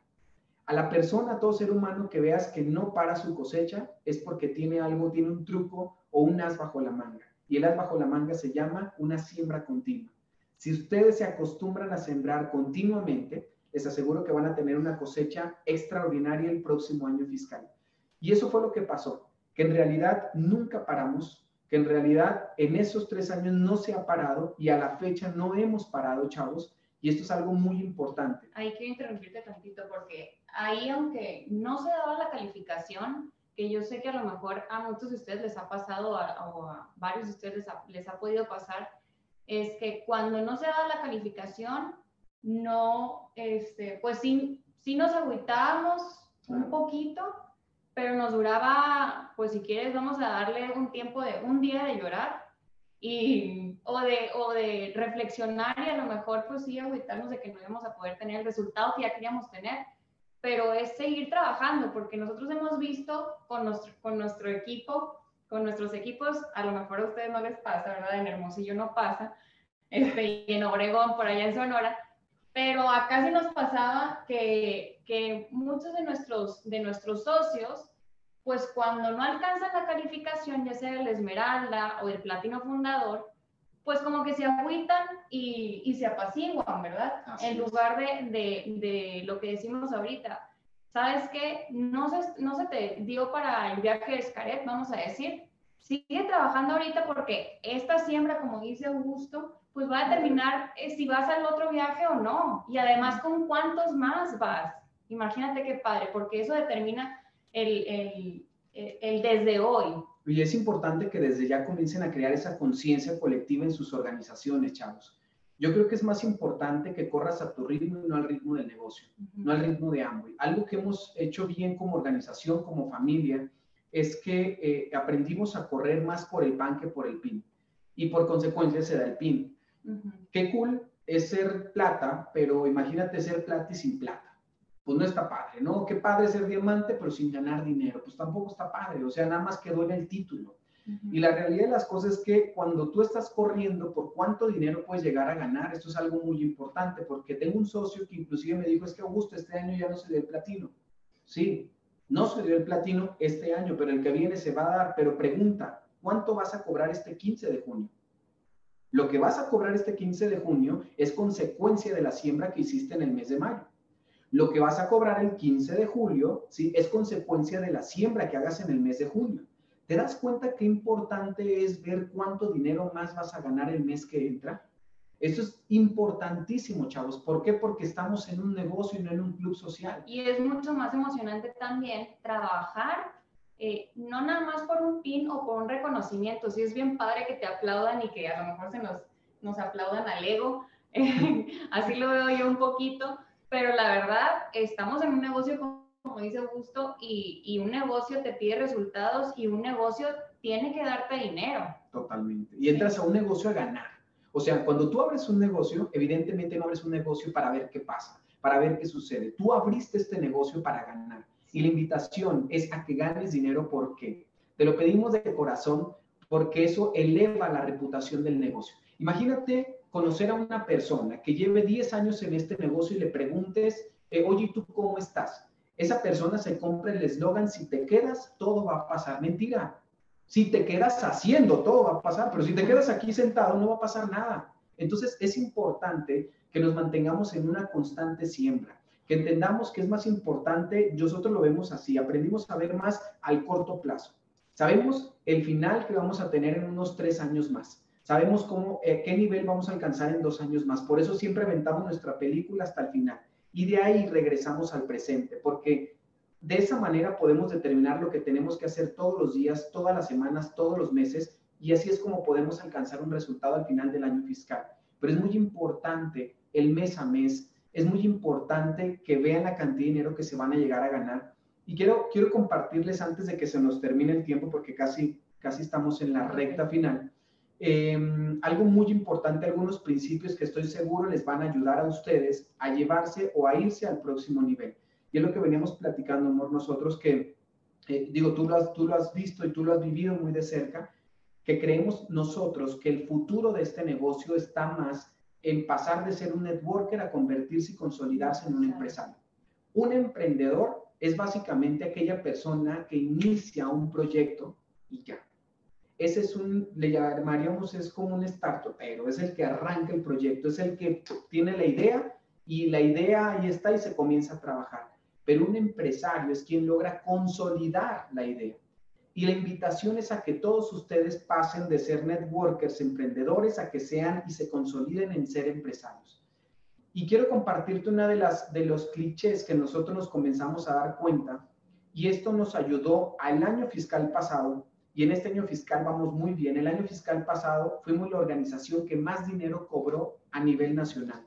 Speaker 3: A la persona, a todo ser humano que veas que no para su cosecha, es porque tiene algo, tiene un truco o un as bajo la manga. Y el as bajo la manga se llama una siembra continua. Si ustedes se acostumbran a sembrar continuamente, les aseguro que van a tener una cosecha extraordinaria el próximo año fiscal. Y eso fue lo que pasó, que en realidad nunca paramos, que en realidad en esos tres años no se ha parado y a la fecha no hemos parado, chavos. Y esto es algo muy importante.
Speaker 2: Ahí quiero interrumpirte tantito porque ahí, aunque no se daba la calificación, que yo sé que a lo mejor a muchos de ustedes les ha pasado o a varios de ustedes les ha, les ha podido pasar, es que cuando no se daba la calificación, no, este, pues sí, sí nos agüitábamos un poquito, pero nos duraba, pues si quieres, vamos a darle un tiempo de un día de llorar y, o, de, o de reflexionar y a lo mejor pues sí agüitarnos de que no íbamos a poder tener el resultado que ya queríamos tener, pero es seguir trabajando, porque nosotros hemos visto con nuestro, con nuestro equipo, con nuestros equipos, a lo mejor a ustedes no les pasa, ¿verdad? En Hermosillo no pasa, este, y en Obregón, por allá en Sonora, pero acá sí nos pasaba que, que muchos de nuestros, de nuestros socios, pues cuando no alcanzan la calificación, ya sea el Esmeralda o el Platino Fundador, pues como que se agüitan y, y se apaciguan, ¿verdad? en lugar de, de, de, lo que decimos ahorita. ¿Sabes qué? No se, no se te dio para el viaje de Escaret, vamos a decir. Sigue trabajando ahorita porque esta siembra, como dice Augusto, pues va a determinar eh, si vas al otro viaje o no. Y además, con cuántos más vas. Imagínate qué padre, porque eso determina el, el, el desde hoy.
Speaker 3: Y es importante que desde ya comiencen a crear esa conciencia colectiva en sus organizaciones, chavos. Yo creo que es más importante que corras a tu ritmo y no al ritmo del negocio, no al ritmo de Amway. Algo que hemos hecho bien como organización, como familia, es que eh, aprendimos a correr más por el pan que por el pin. Y por consecuencia se da el pin. Qué cool es ser plata, pero imagínate ser plata y sin plata pues no está padre, ¿no? Qué padre ser diamante, pero sin ganar dinero, pues tampoco está padre, o sea, nada más quedó en el título. Y la realidad de las cosas es que cuando tú estás corriendo por cuánto dinero puedes llegar a ganar, esto es algo muy importante, porque tengo un socio que inclusive me dijo, es que Augusto, este año ya no se el platino. Sí, no se dio el platino este año, pero el que viene se va a dar, pero pregunta, ¿cuánto vas a cobrar este 15 de junio? Lo que vas a cobrar este 15 de junio es consecuencia de la siembra que hiciste en el mes de mayo. Lo que vas a cobrar el 15 de julio, ¿sí? Es consecuencia de la siembra que hagas en el mes de junio. ¿Te das cuenta qué importante es ver cuánto dinero más vas a ganar el mes que entra? Eso es importantísimo, chavos. ¿Por qué? Porque estamos en un negocio y no en un club social.
Speaker 2: Y es mucho más emocionante también trabajar, eh, no nada más por un pin o por un reconocimiento. Sí es bien padre que te aplaudan y que a lo mejor se nos, nos aplaudan al ego. así lo veo yo un poquito pero la verdad, estamos en un negocio, como dice Augusto, y, y un negocio te pide resultados y un negocio tiene que darte dinero.
Speaker 3: Totalmente. Y entras a un negocio a ganar. O sea, cuando tú abres un negocio, evidentemente no abres un negocio para ver qué pasa, para ver qué sucede. Tú abriste este negocio para ganar. Y la invitación es a que ganes dinero porque te lo pedimos de corazón, porque eso eleva la reputación del negocio. Imagínate conocer a una persona que lleve 10 años en este negocio y le preguntes, eh, oye, ¿tú cómo estás? Esa persona se compra el eslogan, si te quedas, todo va a pasar. Mentira. Si te quedas haciendo, todo va a pasar, pero si te quedas aquí sentado, no va a pasar nada. Entonces, es importante que nos mantengamos en una constante siembra, que entendamos que es más importante, nosotros lo vemos así, aprendimos a ver más al corto plazo. Sabemos el final que vamos a tener en unos tres años más. Sabemos cómo, eh, qué nivel vamos a alcanzar en dos años más. Por eso siempre aventamos nuestra película hasta el final. Y de ahí regresamos al presente, porque de esa manera podemos determinar lo que tenemos que hacer todos los días, todas las semanas, todos los meses, y así es como podemos alcanzar un resultado al final del año fiscal. Pero es muy importante el mes a mes, es muy importante que vean la cantidad de dinero que se van a llegar a ganar. Y quiero, quiero compartirles antes de que se nos termine el tiempo, porque casi, casi estamos en la recta final Em, algo muy importante, algunos principios que estoy seguro les van a ayudar a ustedes a llevarse o a irse al próximo nivel. Y es lo que veníamos platicando, amor, nosotros que, eh, digo, tú lo, has, tú lo has visto y tú lo has vivido muy de cerca, que creemos nosotros que el futuro de este negocio está más en pasar de ser un networker a convertirse y consolidarse en un empresario. Un emprendedor es básicamente aquella persona que inicia un proyecto y ya, ese es un, le llamaríamos, es como un pero es el que arranca el proyecto, es el que tiene la idea y la idea ahí está y se comienza a trabajar. Pero un empresario es quien logra consolidar la idea. Y la invitación es a que todos ustedes pasen de ser networkers, emprendedores, a que sean y se consoliden en ser empresarios. Y quiero compartirte una de las de los clichés que nosotros nos comenzamos a dar cuenta y esto nos ayudó al año fiscal pasado y en este año fiscal vamos muy bien. El año fiscal pasado fuimos la organización que más dinero cobró a nivel nacional.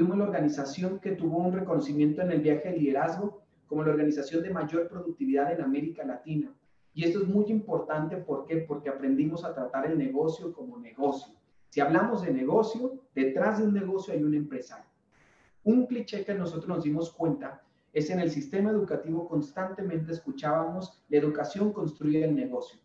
Speaker 3: Fuimos la organización que tuvo un reconocimiento en el viaje de liderazgo como la organización de mayor productividad en América Latina. Y esto es muy importante, ¿por qué? Porque aprendimos a tratar el negocio como negocio. Si hablamos de negocio, detrás de un negocio hay un empresario. Un cliché que nosotros nos dimos cuenta es en el sistema educativo constantemente escuchábamos, la educación construye el negocio.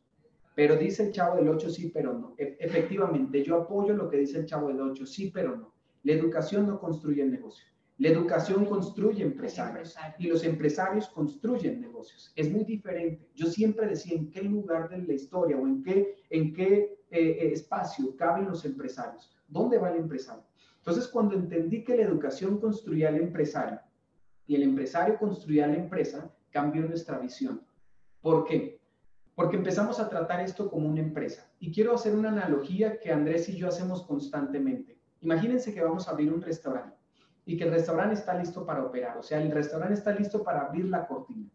Speaker 3: Pero dice el chavo del 8, sí, pero no. E, efectivamente, yo apoyo lo que dice el chavo del 8, sí, pero no. La educación no construye el negocio. La educación construye empresarios y los empresarios construyen negocios. Es muy diferente. Yo siempre decía en qué lugar de la historia o en qué, en qué eh, eh, espacio caben los empresarios. ¿Dónde va el empresario? Entonces, cuando entendí que la educación construía al empresario y el empresario construía la empresa, cambió nuestra visión. ¿Por qué? Porque empezamos a tratar esto como una empresa. Y quiero hacer una analogía que Andrés y yo hacemos constantemente. Imagínense que vamos a abrir un restaurante y que el restaurante está listo para operar. O sea, el restaurante está listo para abrir la cortina.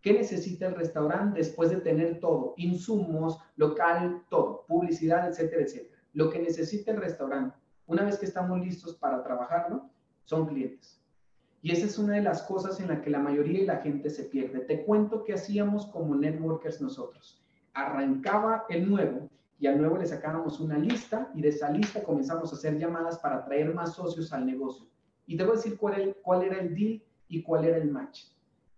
Speaker 3: ¿Qué necesita el restaurante después de tener todo? Insumos, local, todo, publicidad, etcétera, etcétera. Lo que necesita el restaurante, una vez que estamos listos para trabajarlo, son clientes. Y esa es una de las cosas en la que la mayoría de la gente se pierde. Te cuento qué hacíamos como networkers nosotros. Arrancaba el nuevo y al nuevo le sacábamos una lista y de esa lista comenzamos a hacer llamadas para atraer más socios al negocio. Y te voy a decir cuál, cuál era el deal y cuál era el match.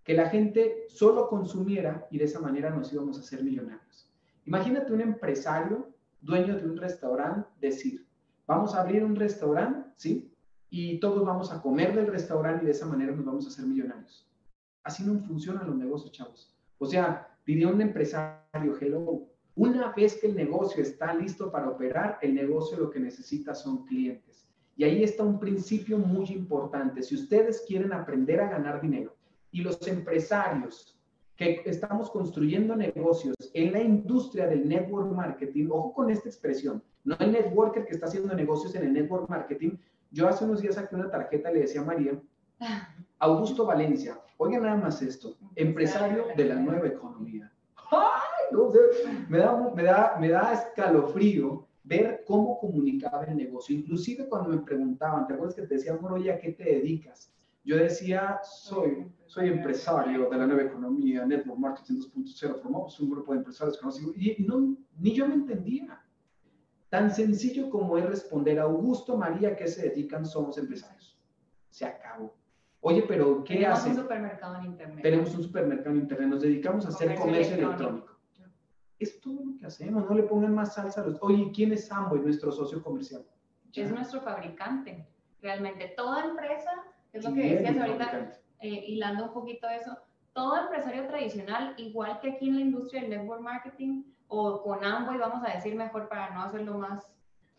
Speaker 3: Que la gente solo consumiera y de esa manera nos íbamos a hacer millonarios. Imagínate un empresario, dueño de un restaurante, decir, vamos a abrir un restaurante, ¿sí? y todos vamos a comer del restaurante y de esa manera nos vamos a hacer millonarios. Así no funcionan los negocios, chavos. O sea, pidió un empresario, hello, una vez que el negocio está listo para operar, el negocio lo que necesita son clientes. Y ahí está un principio muy importante. Si ustedes quieren aprender a ganar dinero y los empresarios que estamos construyendo negocios en la industria del network marketing, ojo con esta expresión, no el networker que está haciendo negocios en el network marketing, yo hace unos días saqué una tarjeta y le decía a María, Augusto Valencia, oiga nada más esto, empresario de la nueva economía. ¡Ay! me, da, me, da, me da escalofrío ver cómo comunicaba el negocio. Inclusive cuando me preguntaban, ¿te acuerdas que te decía, Moroya, ¿a qué te dedicas? Yo decía, soy, soy empresario de la nueva economía, Network Marketing 2.0, formamos un grupo de empresarios conocidos, y no, ni yo me entendía. Tan sencillo como es responder a Augusto, María, ¿qué se dedican? Somos empresarios. Se acabó. Oye, pero ¿qué
Speaker 2: hace? Tenemos un supermercado en Internet.
Speaker 3: Tenemos un supermercado en Internet. Nos dedicamos a hacer comercio electrónico. Es todo lo que hacemos. No le pongan más salsa a los... Oye, ¿quién es Amway, nuestro socio comercial?
Speaker 2: Es nuestro fabricante. Realmente, toda empresa, es lo que decías ahorita, eh, hilando un poquito eso, todo empresario tradicional, igual que aquí en la industria del network marketing, o con Amway, vamos a decir mejor para no hacerlo más,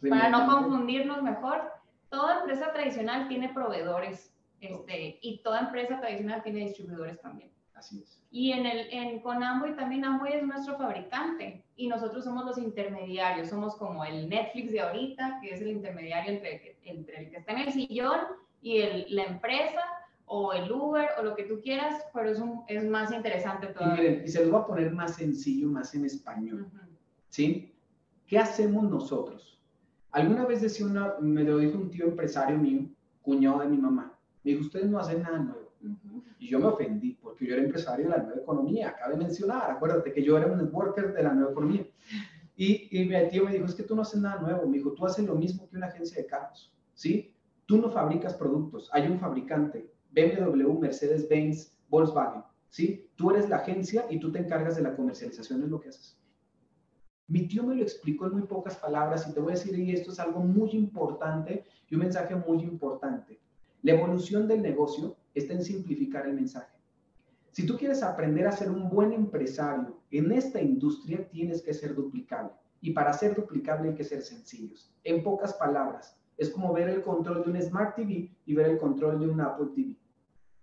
Speaker 2: para no confundirnos mejor. Toda empresa tradicional tiene proveedores este, y toda empresa tradicional tiene distribuidores también.
Speaker 3: Así es.
Speaker 2: Y en el, en, con Amway también Amway es nuestro fabricante y nosotros somos los intermediarios, somos como el Netflix de ahorita, que es el intermediario entre, entre el que está en el sillón y el, la empresa o el Uber o lo que tú quieras, pero es, un, es más interesante todavía.
Speaker 3: Y miren, y se los voy a poner más sencillo, más en español. ¿Sí? ¿Qué hacemos nosotros? Alguna vez decía una, me lo dijo un tío empresario mío, cuñado de mi mamá. Me dijo, ustedes no hacen nada nuevo. Y yo me ofendí porque yo era empresario de la nueva economía. Cabe mencionar, acuérdate que yo era un networker de la nueva economía. Y, y mi tío me dijo, es que tú no haces nada nuevo. Me dijo, tú haces lo mismo que una agencia de carros. ¿Sí? Tú no fabricas productos. Hay un fabricante BMW, Mercedes-Benz, Volkswagen, ¿sí? Tú eres la agencia y tú te encargas de la comercialización, es lo que haces. Mi tío me lo explicó en muy pocas palabras y te voy a decir, y esto es algo muy importante y un mensaje muy importante. La evolución del negocio está en simplificar el mensaje. Si tú quieres aprender a ser un buen empresario en esta industria, tienes que ser duplicable. Y para ser duplicable hay que ser sencillos. En pocas palabras, es como ver el control de un Smart TV y ver el control de un Apple TV.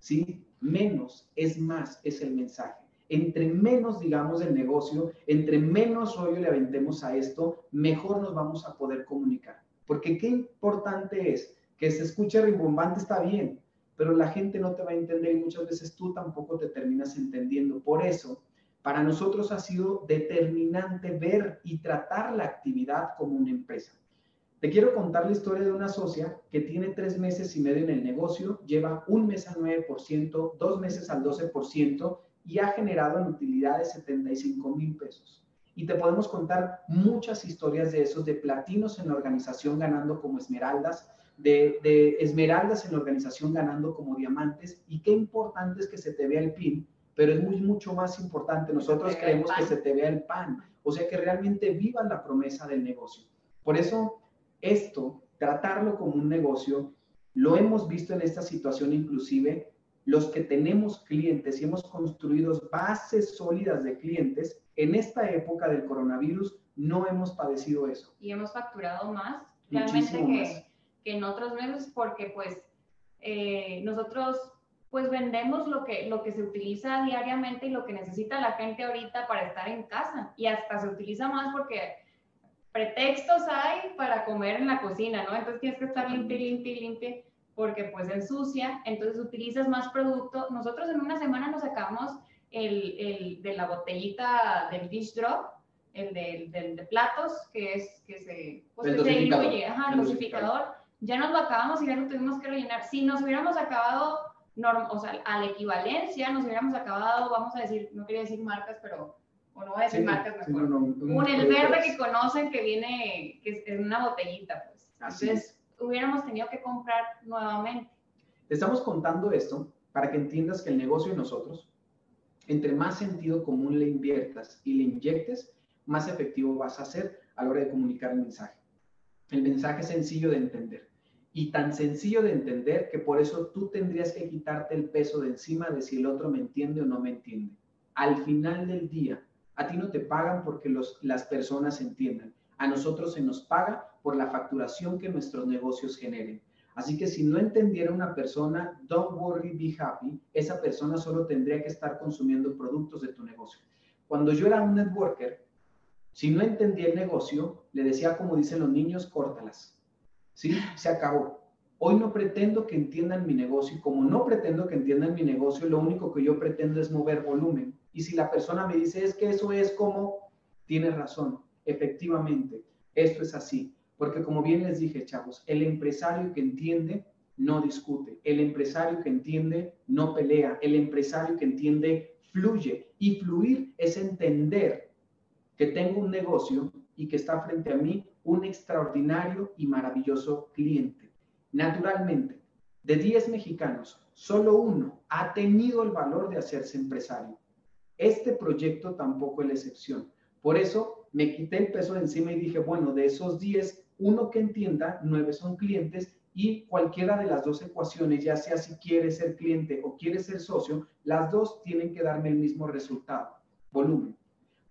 Speaker 3: ¿sí? Menos es más, es el mensaje. Entre menos digamos del negocio, entre menos rollo le aventemos a esto, mejor nos vamos a poder comunicar. Porque qué importante es que se escuche rimbombante, está bien, pero la gente no te va a entender y muchas veces tú tampoco te terminas entendiendo. Por eso, para nosotros ha sido determinante ver y tratar la actividad como una empresa. Te quiero contar la historia de una socia que tiene tres meses y medio en el negocio, lleva un mes al 9%, dos meses al 12% y ha generado en utilidades 75 mil pesos. Y te podemos contar muchas historias de esos, de platinos en la organización ganando como esmeraldas, de, de, esmeraldas en la organización ganando como diamantes. Y qué importante es que se te vea el pin, pero es muy, mucho más importante, nosotros creemos que se te vea el pan, o sea, que realmente vivan la promesa del negocio. Por eso, esto, tratarlo como un negocio, lo hemos visto en esta situación inclusive, los que tenemos clientes y hemos construido bases sólidas de clientes, en esta época del coronavirus no hemos padecido eso.
Speaker 2: Y hemos facturado más realmente que, que, en otros meses porque pues eh, nosotros pues vendemos lo que, lo que se utiliza diariamente y lo que necesita la gente ahorita para estar en casa. Y hasta se utiliza más porque pretextos hay para comer en la cocina, ¿no? Entonces tienes que estar limpio, limpio, limpio, porque pues ensucia, entonces utilizas más producto. Nosotros en una semana nos sacamos el, el de la botellita del dish drop, el de, del de platos, que es que se, pues, el diluye, ajá, el dosificador. Ya nos lo acabamos y ya lo tuvimos que rellenar. Si nos hubiéramos acabado, o sea, a la equivalencia, nos hubiéramos acabado, vamos a decir, no quería decir marcas, pero o no voy a decir marcas mejor. un el verde que conocen que viene, que es en una botellita, pues. Entonces, hubiéramos tenido que comprar nuevamente.
Speaker 3: Te estamos contando esto para que entiendas que el negocio de nosotros, entre más sentido común le inviertas y le inyectes, más efectivo vas a ser a la hora de comunicar el mensaje. El mensaje es sencillo de entender y tan sencillo de entender que por eso tú tendrías que quitarte el peso de encima de si el otro me entiende o no me entiende. Al final del día, a ti no te pagan porque las personas entiendan. A nosotros se nos paga por la facturación que nuestros negocios generen. Así que si no entendiera una persona, don't worry, be happy, esa persona solo tendría que estar consumiendo productos de tu negocio. Cuando yo era un networker, si no entendía el negocio, le decía como dicen los niños, córtalas. ¿Sí? Se acabó. Hoy no pretendo que entiendan mi negocio y como no pretendo que entiendan mi negocio, lo único que yo pretendo es mover volumen. Y si la persona me dice, es que eso es como, tiene razón, efectivamente, esto es así. Porque como bien les dije, chavos, el empresario que entiende no discute, el empresario que entiende no pelea, el empresario que entiende fluye. Y fluir es entender que tengo un negocio y que está frente a mí un extraordinario y maravilloso cliente. Naturalmente, de 10 mexicanos, solo uno ha tenido el valor de hacerse empresario. Este proyecto tampoco es la excepción. Por eso me quité el peso de encima y dije, bueno, de esos 10, uno que entienda, 9 son clientes y cualquiera de las dos ecuaciones, ya sea si quiere ser cliente o quiere ser socio, las dos tienen que darme el mismo resultado, volumen.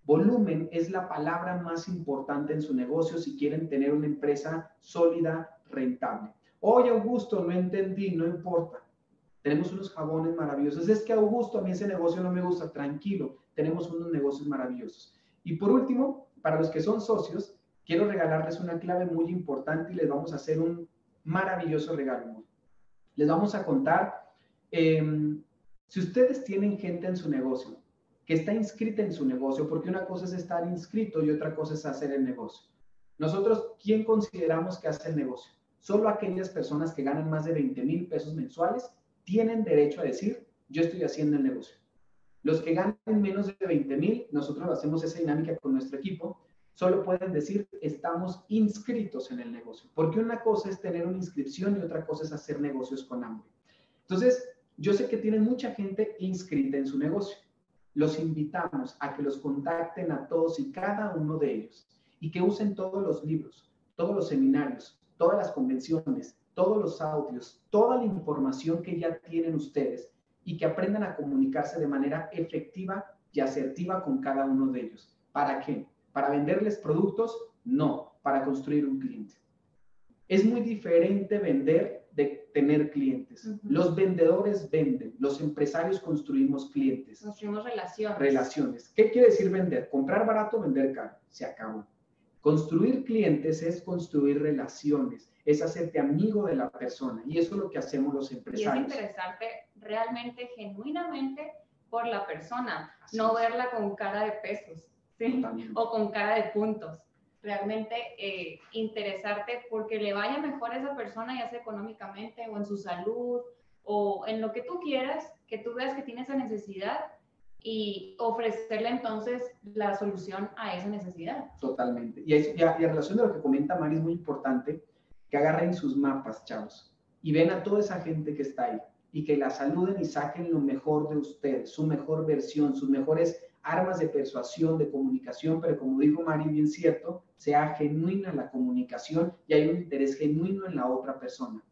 Speaker 3: Volumen es la palabra más importante en su negocio si quieren tener una empresa sólida, rentable. Oye, Augusto, no entendí, no importa. Tenemos unos jabones maravillosos. Es que Augusto, a mí ese negocio no me gusta. Tranquilo, tenemos unos negocios maravillosos. Y por último, para los que son socios, quiero regalarles una clave muy importante y les vamos a hacer un maravilloso regalo. Les vamos a contar, em, si ustedes tienen gente en su negocio está inscrita en su negocio, porque una cosa es estar inscrito y otra cosa es hacer el negocio. Nosotros, ¿quién consideramos que hace el negocio? Solo aquellas personas que ganan más de 20 mil pesos mensuales tienen derecho a decir, yo estoy haciendo el negocio. Los que ganan menos de 20 mil, nosotros hacemos esa dinámica con nuestro equipo, solo pueden decir, estamos inscritos en el negocio. Porque una cosa es tener una inscripción y otra cosa es hacer negocios con hambre. Entonces, yo sé que tienen mucha gente inscrita en su negocio. Los invitamos a que los contacten a todos y cada uno de ellos y que usen todos los libros, todos los seminarios, todas las convenciones, todos los audios, toda la información que ya tienen ustedes y que aprendan a comunicarse de manera efectiva y asertiva con cada uno de ellos. ¿Para qué? ¿Para venderles productos? No, para construir un cliente. Es muy diferente vender de tener clientes. Los vendedores venden, los empresarios construimos clientes.
Speaker 2: Construimos relaciones.
Speaker 3: Relaciones. ¿Qué quiere decir vender? Comprar barato, vender caro. Se acabó. Construir clientes es construir relaciones es hacerte amigo de la persona. Y eso es lo que hacemos los empresarios.
Speaker 2: Y es interesarte realmente, genuinamente por la persona, no verla con cara de pesos, ¿sí? O con cara de puntos. Realmente eh, interesarte porque le vaya mejor a esa persona, ya sea económicamente o en su salud o en lo que tú quieras, que tú veas que tiene esa necesidad y ofrecerle entonces la solución a esa necesidad.
Speaker 3: Totalmente. Y, y, a, y a relación de lo que comenta Mari es muy importante, que agarren sus mapas, chavos, y ven a toda esa gente que está ahí y que la saluden y saquen lo mejor de ustedes, su mejor versión, sus mejores armas de persuasión, de comunicación, pero como dijo Mari, bien cierto, sea genuina la comunicación y hay un interés genuino en la otra persona.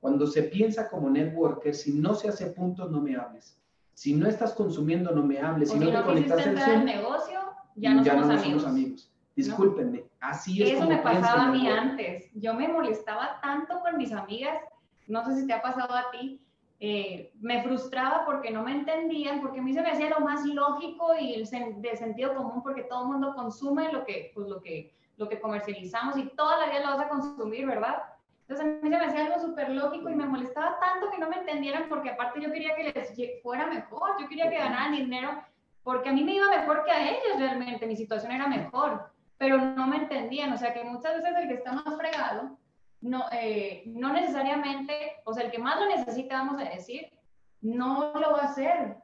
Speaker 3: Cuando se piensa como networker, si no se hace puntos, no me hables. Si no estás consumiendo, no me hables.
Speaker 2: Si, no, te conectas en Zoom, negocio, ya no, somos, amigos.
Speaker 3: Discúlpenme, así es.
Speaker 2: Eso me pasaba a mí antes. Yo me molestaba tanto con mis amigas, no sé si te ha pasado a ti, eh, me frustraba porque no me entendían, porque a mí se me hacía lo más lógico y de sentido común, porque todo el mundo consume lo que, pues, lo, que, lo que comercializamos y toda la vida lo vas a consumir, ¿verdad? Entonces a mí se me hacía algo súper lógico y me molestaba tanto que no me entendieran, porque aparte yo quería que les fuera mejor, yo quería que ganaran dinero, porque a mí me iba mejor que a ellos realmente, mi situación era mejor, pero no me entendían, o sea que muchas veces el que está más fregado no, eh, no necesariamente, o sea, el que más lo necesita, vamos a decir, no lo va a hacer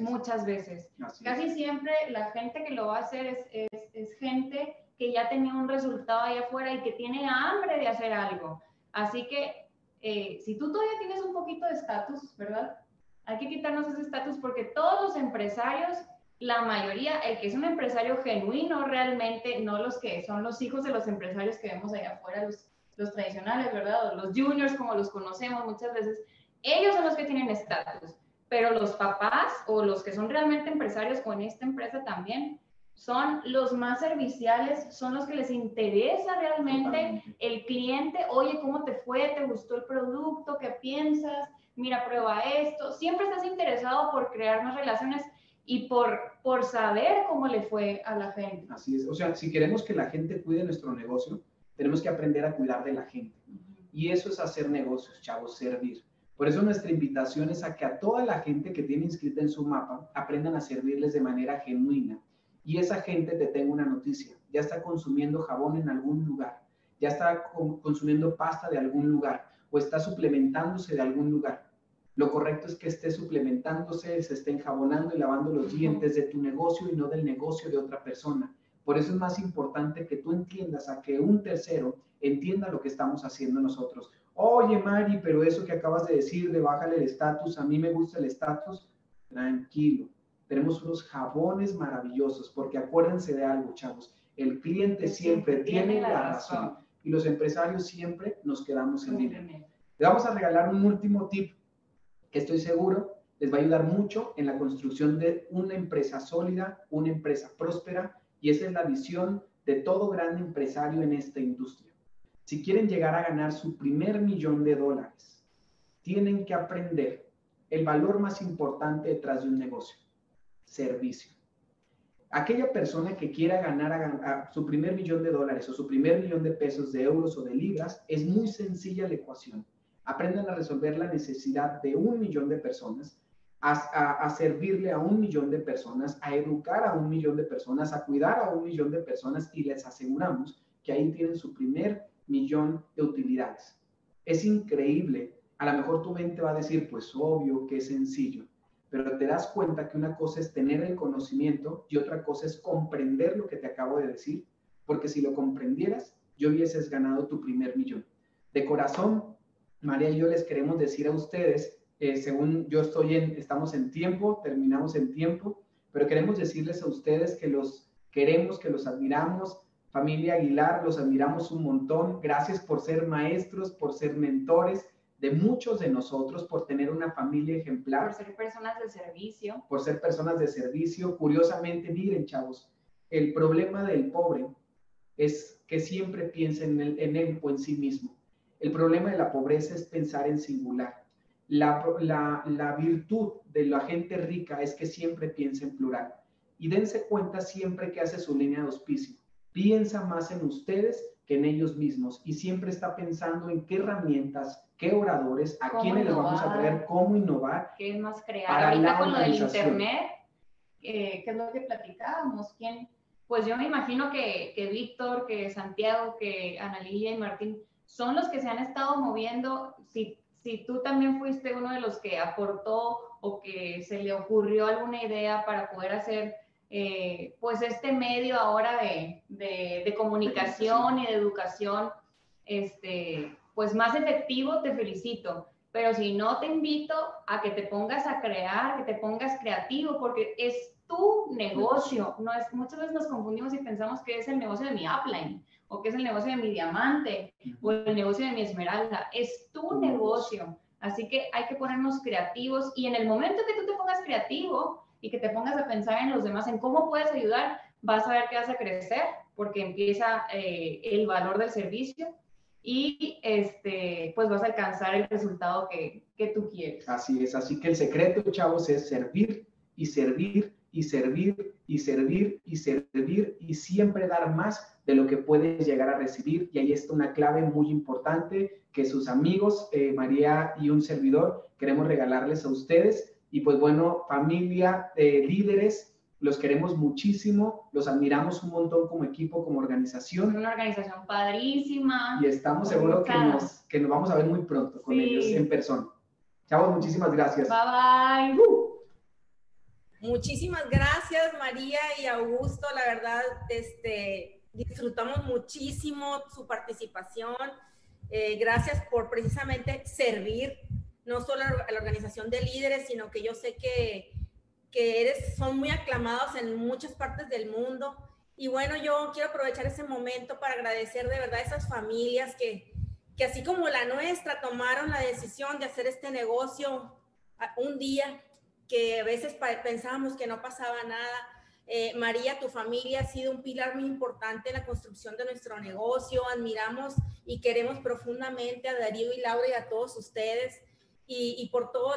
Speaker 2: muchas veces. Casi siempre la gente que lo va a hacer es, es, es, gente que ya tenía un resultado ahí afuera y que tiene hambre de hacer algo. Así que eh, si tú todavía tienes un poquito de estatus, ¿verdad? Hay que quitarnos ese estatus porque todos los empresarios, la mayoría, el que es un empresario genuino realmente, no los que son los hijos de los empresarios que vemos allá afuera, los los tradicionales, ¿verdad? los juniors, como los conocemos muchas veces, ellos son los que tienen estatus, pero los papás o los que son realmente empresarios con esta empresa también son los más serviciales, son los que les interesa realmente el cliente, oye, ¿cómo te fue? ¿Te gustó el producto? ¿Qué piensas? Mira, prueba esto. Siempre estás interesado por crear más relaciones y por, por saber cómo le fue a la gente.
Speaker 3: Así es, o sea, si queremos que la gente cuide nuestro negocio, tenemos que aprender a cuidar de la gente. Y eso es hacer negocios, chavos, servir. Por eso nuestra invitación es a que a toda la gente que tiene inscrita en su mapa aprendan a servirles de manera genuina. Y esa gente te tengo una noticia, ya está consumiendo jabón en algún lugar, ya está consumiendo pasta de algún lugar o está suplementándose de algún lugar. Lo correcto es que esté suplementándose, se esté enjabonando y lavando los dientes de tu negocio y no del negocio de otra persona. Por eso es más importante que tú entiendas a que un tercero entienda lo que estamos haciendo nosotros. Oye, Mari, pero eso que acabas de decir de bájale el estatus, a mí me gusta el estatus. Tranquilo, tenemos unos jabones maravillosos, porque acuérdense de algo, chavos, el cliente siempre, tiene, la razón. y los empresarios siempre nos quedamos en dinero. Le vamos a regalar un último tip que estoy seguro les va a ayudar mucho en la construcción de una empresa sólida, una empresa próspera y esa es la visión de todo gran empresario en esta industria. Si quieren llegar a ganar su primer millón de dólares, tienen que aprender el valor más importante detrás de un negocio, servicio. Aquella persona que quiera ganar su primer millón de dólares o su primer millón de pesos, de euros o de libras, es muy sencilla la ecuación. Aprendan a resolver la necesidad de un millón de personas a, servirle a un millón de personas, a educar a un millón de personas, a cuidar a un millón de personas y les aseguramos que ahí tienen su primer millón de utilidades. Es increíble. A lo mejor tu mente va a decir, pues obvio que es sencillo, pero te das cuenta que una cosa es tener el conocimiento y otra cosa es comprender lo que te acabo de decir, porque si lo comprendieras, yo hubieses ganado tu primer millón. De corazón, María y yo les queremos decir a ustedes eh, según yo estoy en, estamos en tiempo, terminamos en tiempo, pero queremos decirles a ustedes que los queremos, que los admiramos. Familia Aguilar, los admiramos un montón. Gracias por ser maestros, por ser mentores de muchos de nosotros, por tener una familia ejemplar.
Speaker 2: Por ser personas de servicio.
Speaker 3: Por ser personas de servicio. Curiosamente, miren, chavos, el problema del pobre es que siempre piensa en él, en él o en sí mismo. El problema de la pobreza es pensar en singular. La, virtud de la gente rica es que siempre piensa en plural. Y dense cuenta siempre que hace su línea de auspicio. Piensa más en ustedes que en ellos mismos y siempre está pensando en qué herramientas, qué oradores, a quiénes les vamos a traer, cómo innovar.
Speaker 2: ¿Qué es más crear? Ahorita con lo del internet, eh, ¿qué es lo que platicábamos? ¿Quién? Pues yo me imagino que, que Víctor, que Santiago, que Analía y Martín son los que se han estado moviendo. Si si tú también fuiste uno de los que aportó o que se le ocurrió alguna idea para poder hacer eh, pues este medio ahora de, de, comunicación y de educación, este, pues más efectivo, te felicito. Pero si no, te invito a que te pongas a crear, que te pongas creativo, porque es tu negocio. No es, muchas veces nos confundimos y pensamos que es el negocio de mi upline, o que es el negocio de mi diamante, o el negocio de mi esmeralda. Es tu negocio. Así que hay que ponernos creativos y en el momento que tú te pongas creativo y que te pongas a pensar en los demás, en cómo puedes ayudar, vas a ver que vas a crecer porque empieza eh, el valor del servicio y este, pues vas a alcanzar el resultado que, que tú quieres.
Speaker 3: Así es, así que el secreto, chavos, es servir y servir y servir y servir y servir y siempre dar más de lo que puedes llegar a recibir. Y ahí está una clave muy importante que sus amigos, eh, María y un servidor, queremos regalarles a ustedes. Y pues bueno, familia, de líderes, los queremos muchísimo, los admiramos un montón como equipo, como organización.
Speaker 2: Una organización padrísima.
Speaker 3: Y estamos seguros que nos, que nos vamos a ver muy pronto con ellos en persona. Chavos, muchísimas gracias.
Speaker 2: Bye bye.
Speaker 4: Uh. Muchísimas gracias María y Augusto, la verdad, este, disfrutamos muchísimo su participación. Eh, gracias por precisamente servir no solo a la organización de líderes, sino que yo sé que que eres, son muy aclamados en muchas partes del mundo. Y bueno, yo quiero aprovechar ese momento para agradecer de verdad a esas familias que, que así como la nuestra tomaron la decisión de hacer este negocio un día que a veces pensábamos que no pasaba nada. Eh, María, tu familia ha sido un pilar muy importante en la construcción de nuestro negocio. Admiramos y queremos profundamente a Darío y Laura y a todos ustedes y, y por todo lo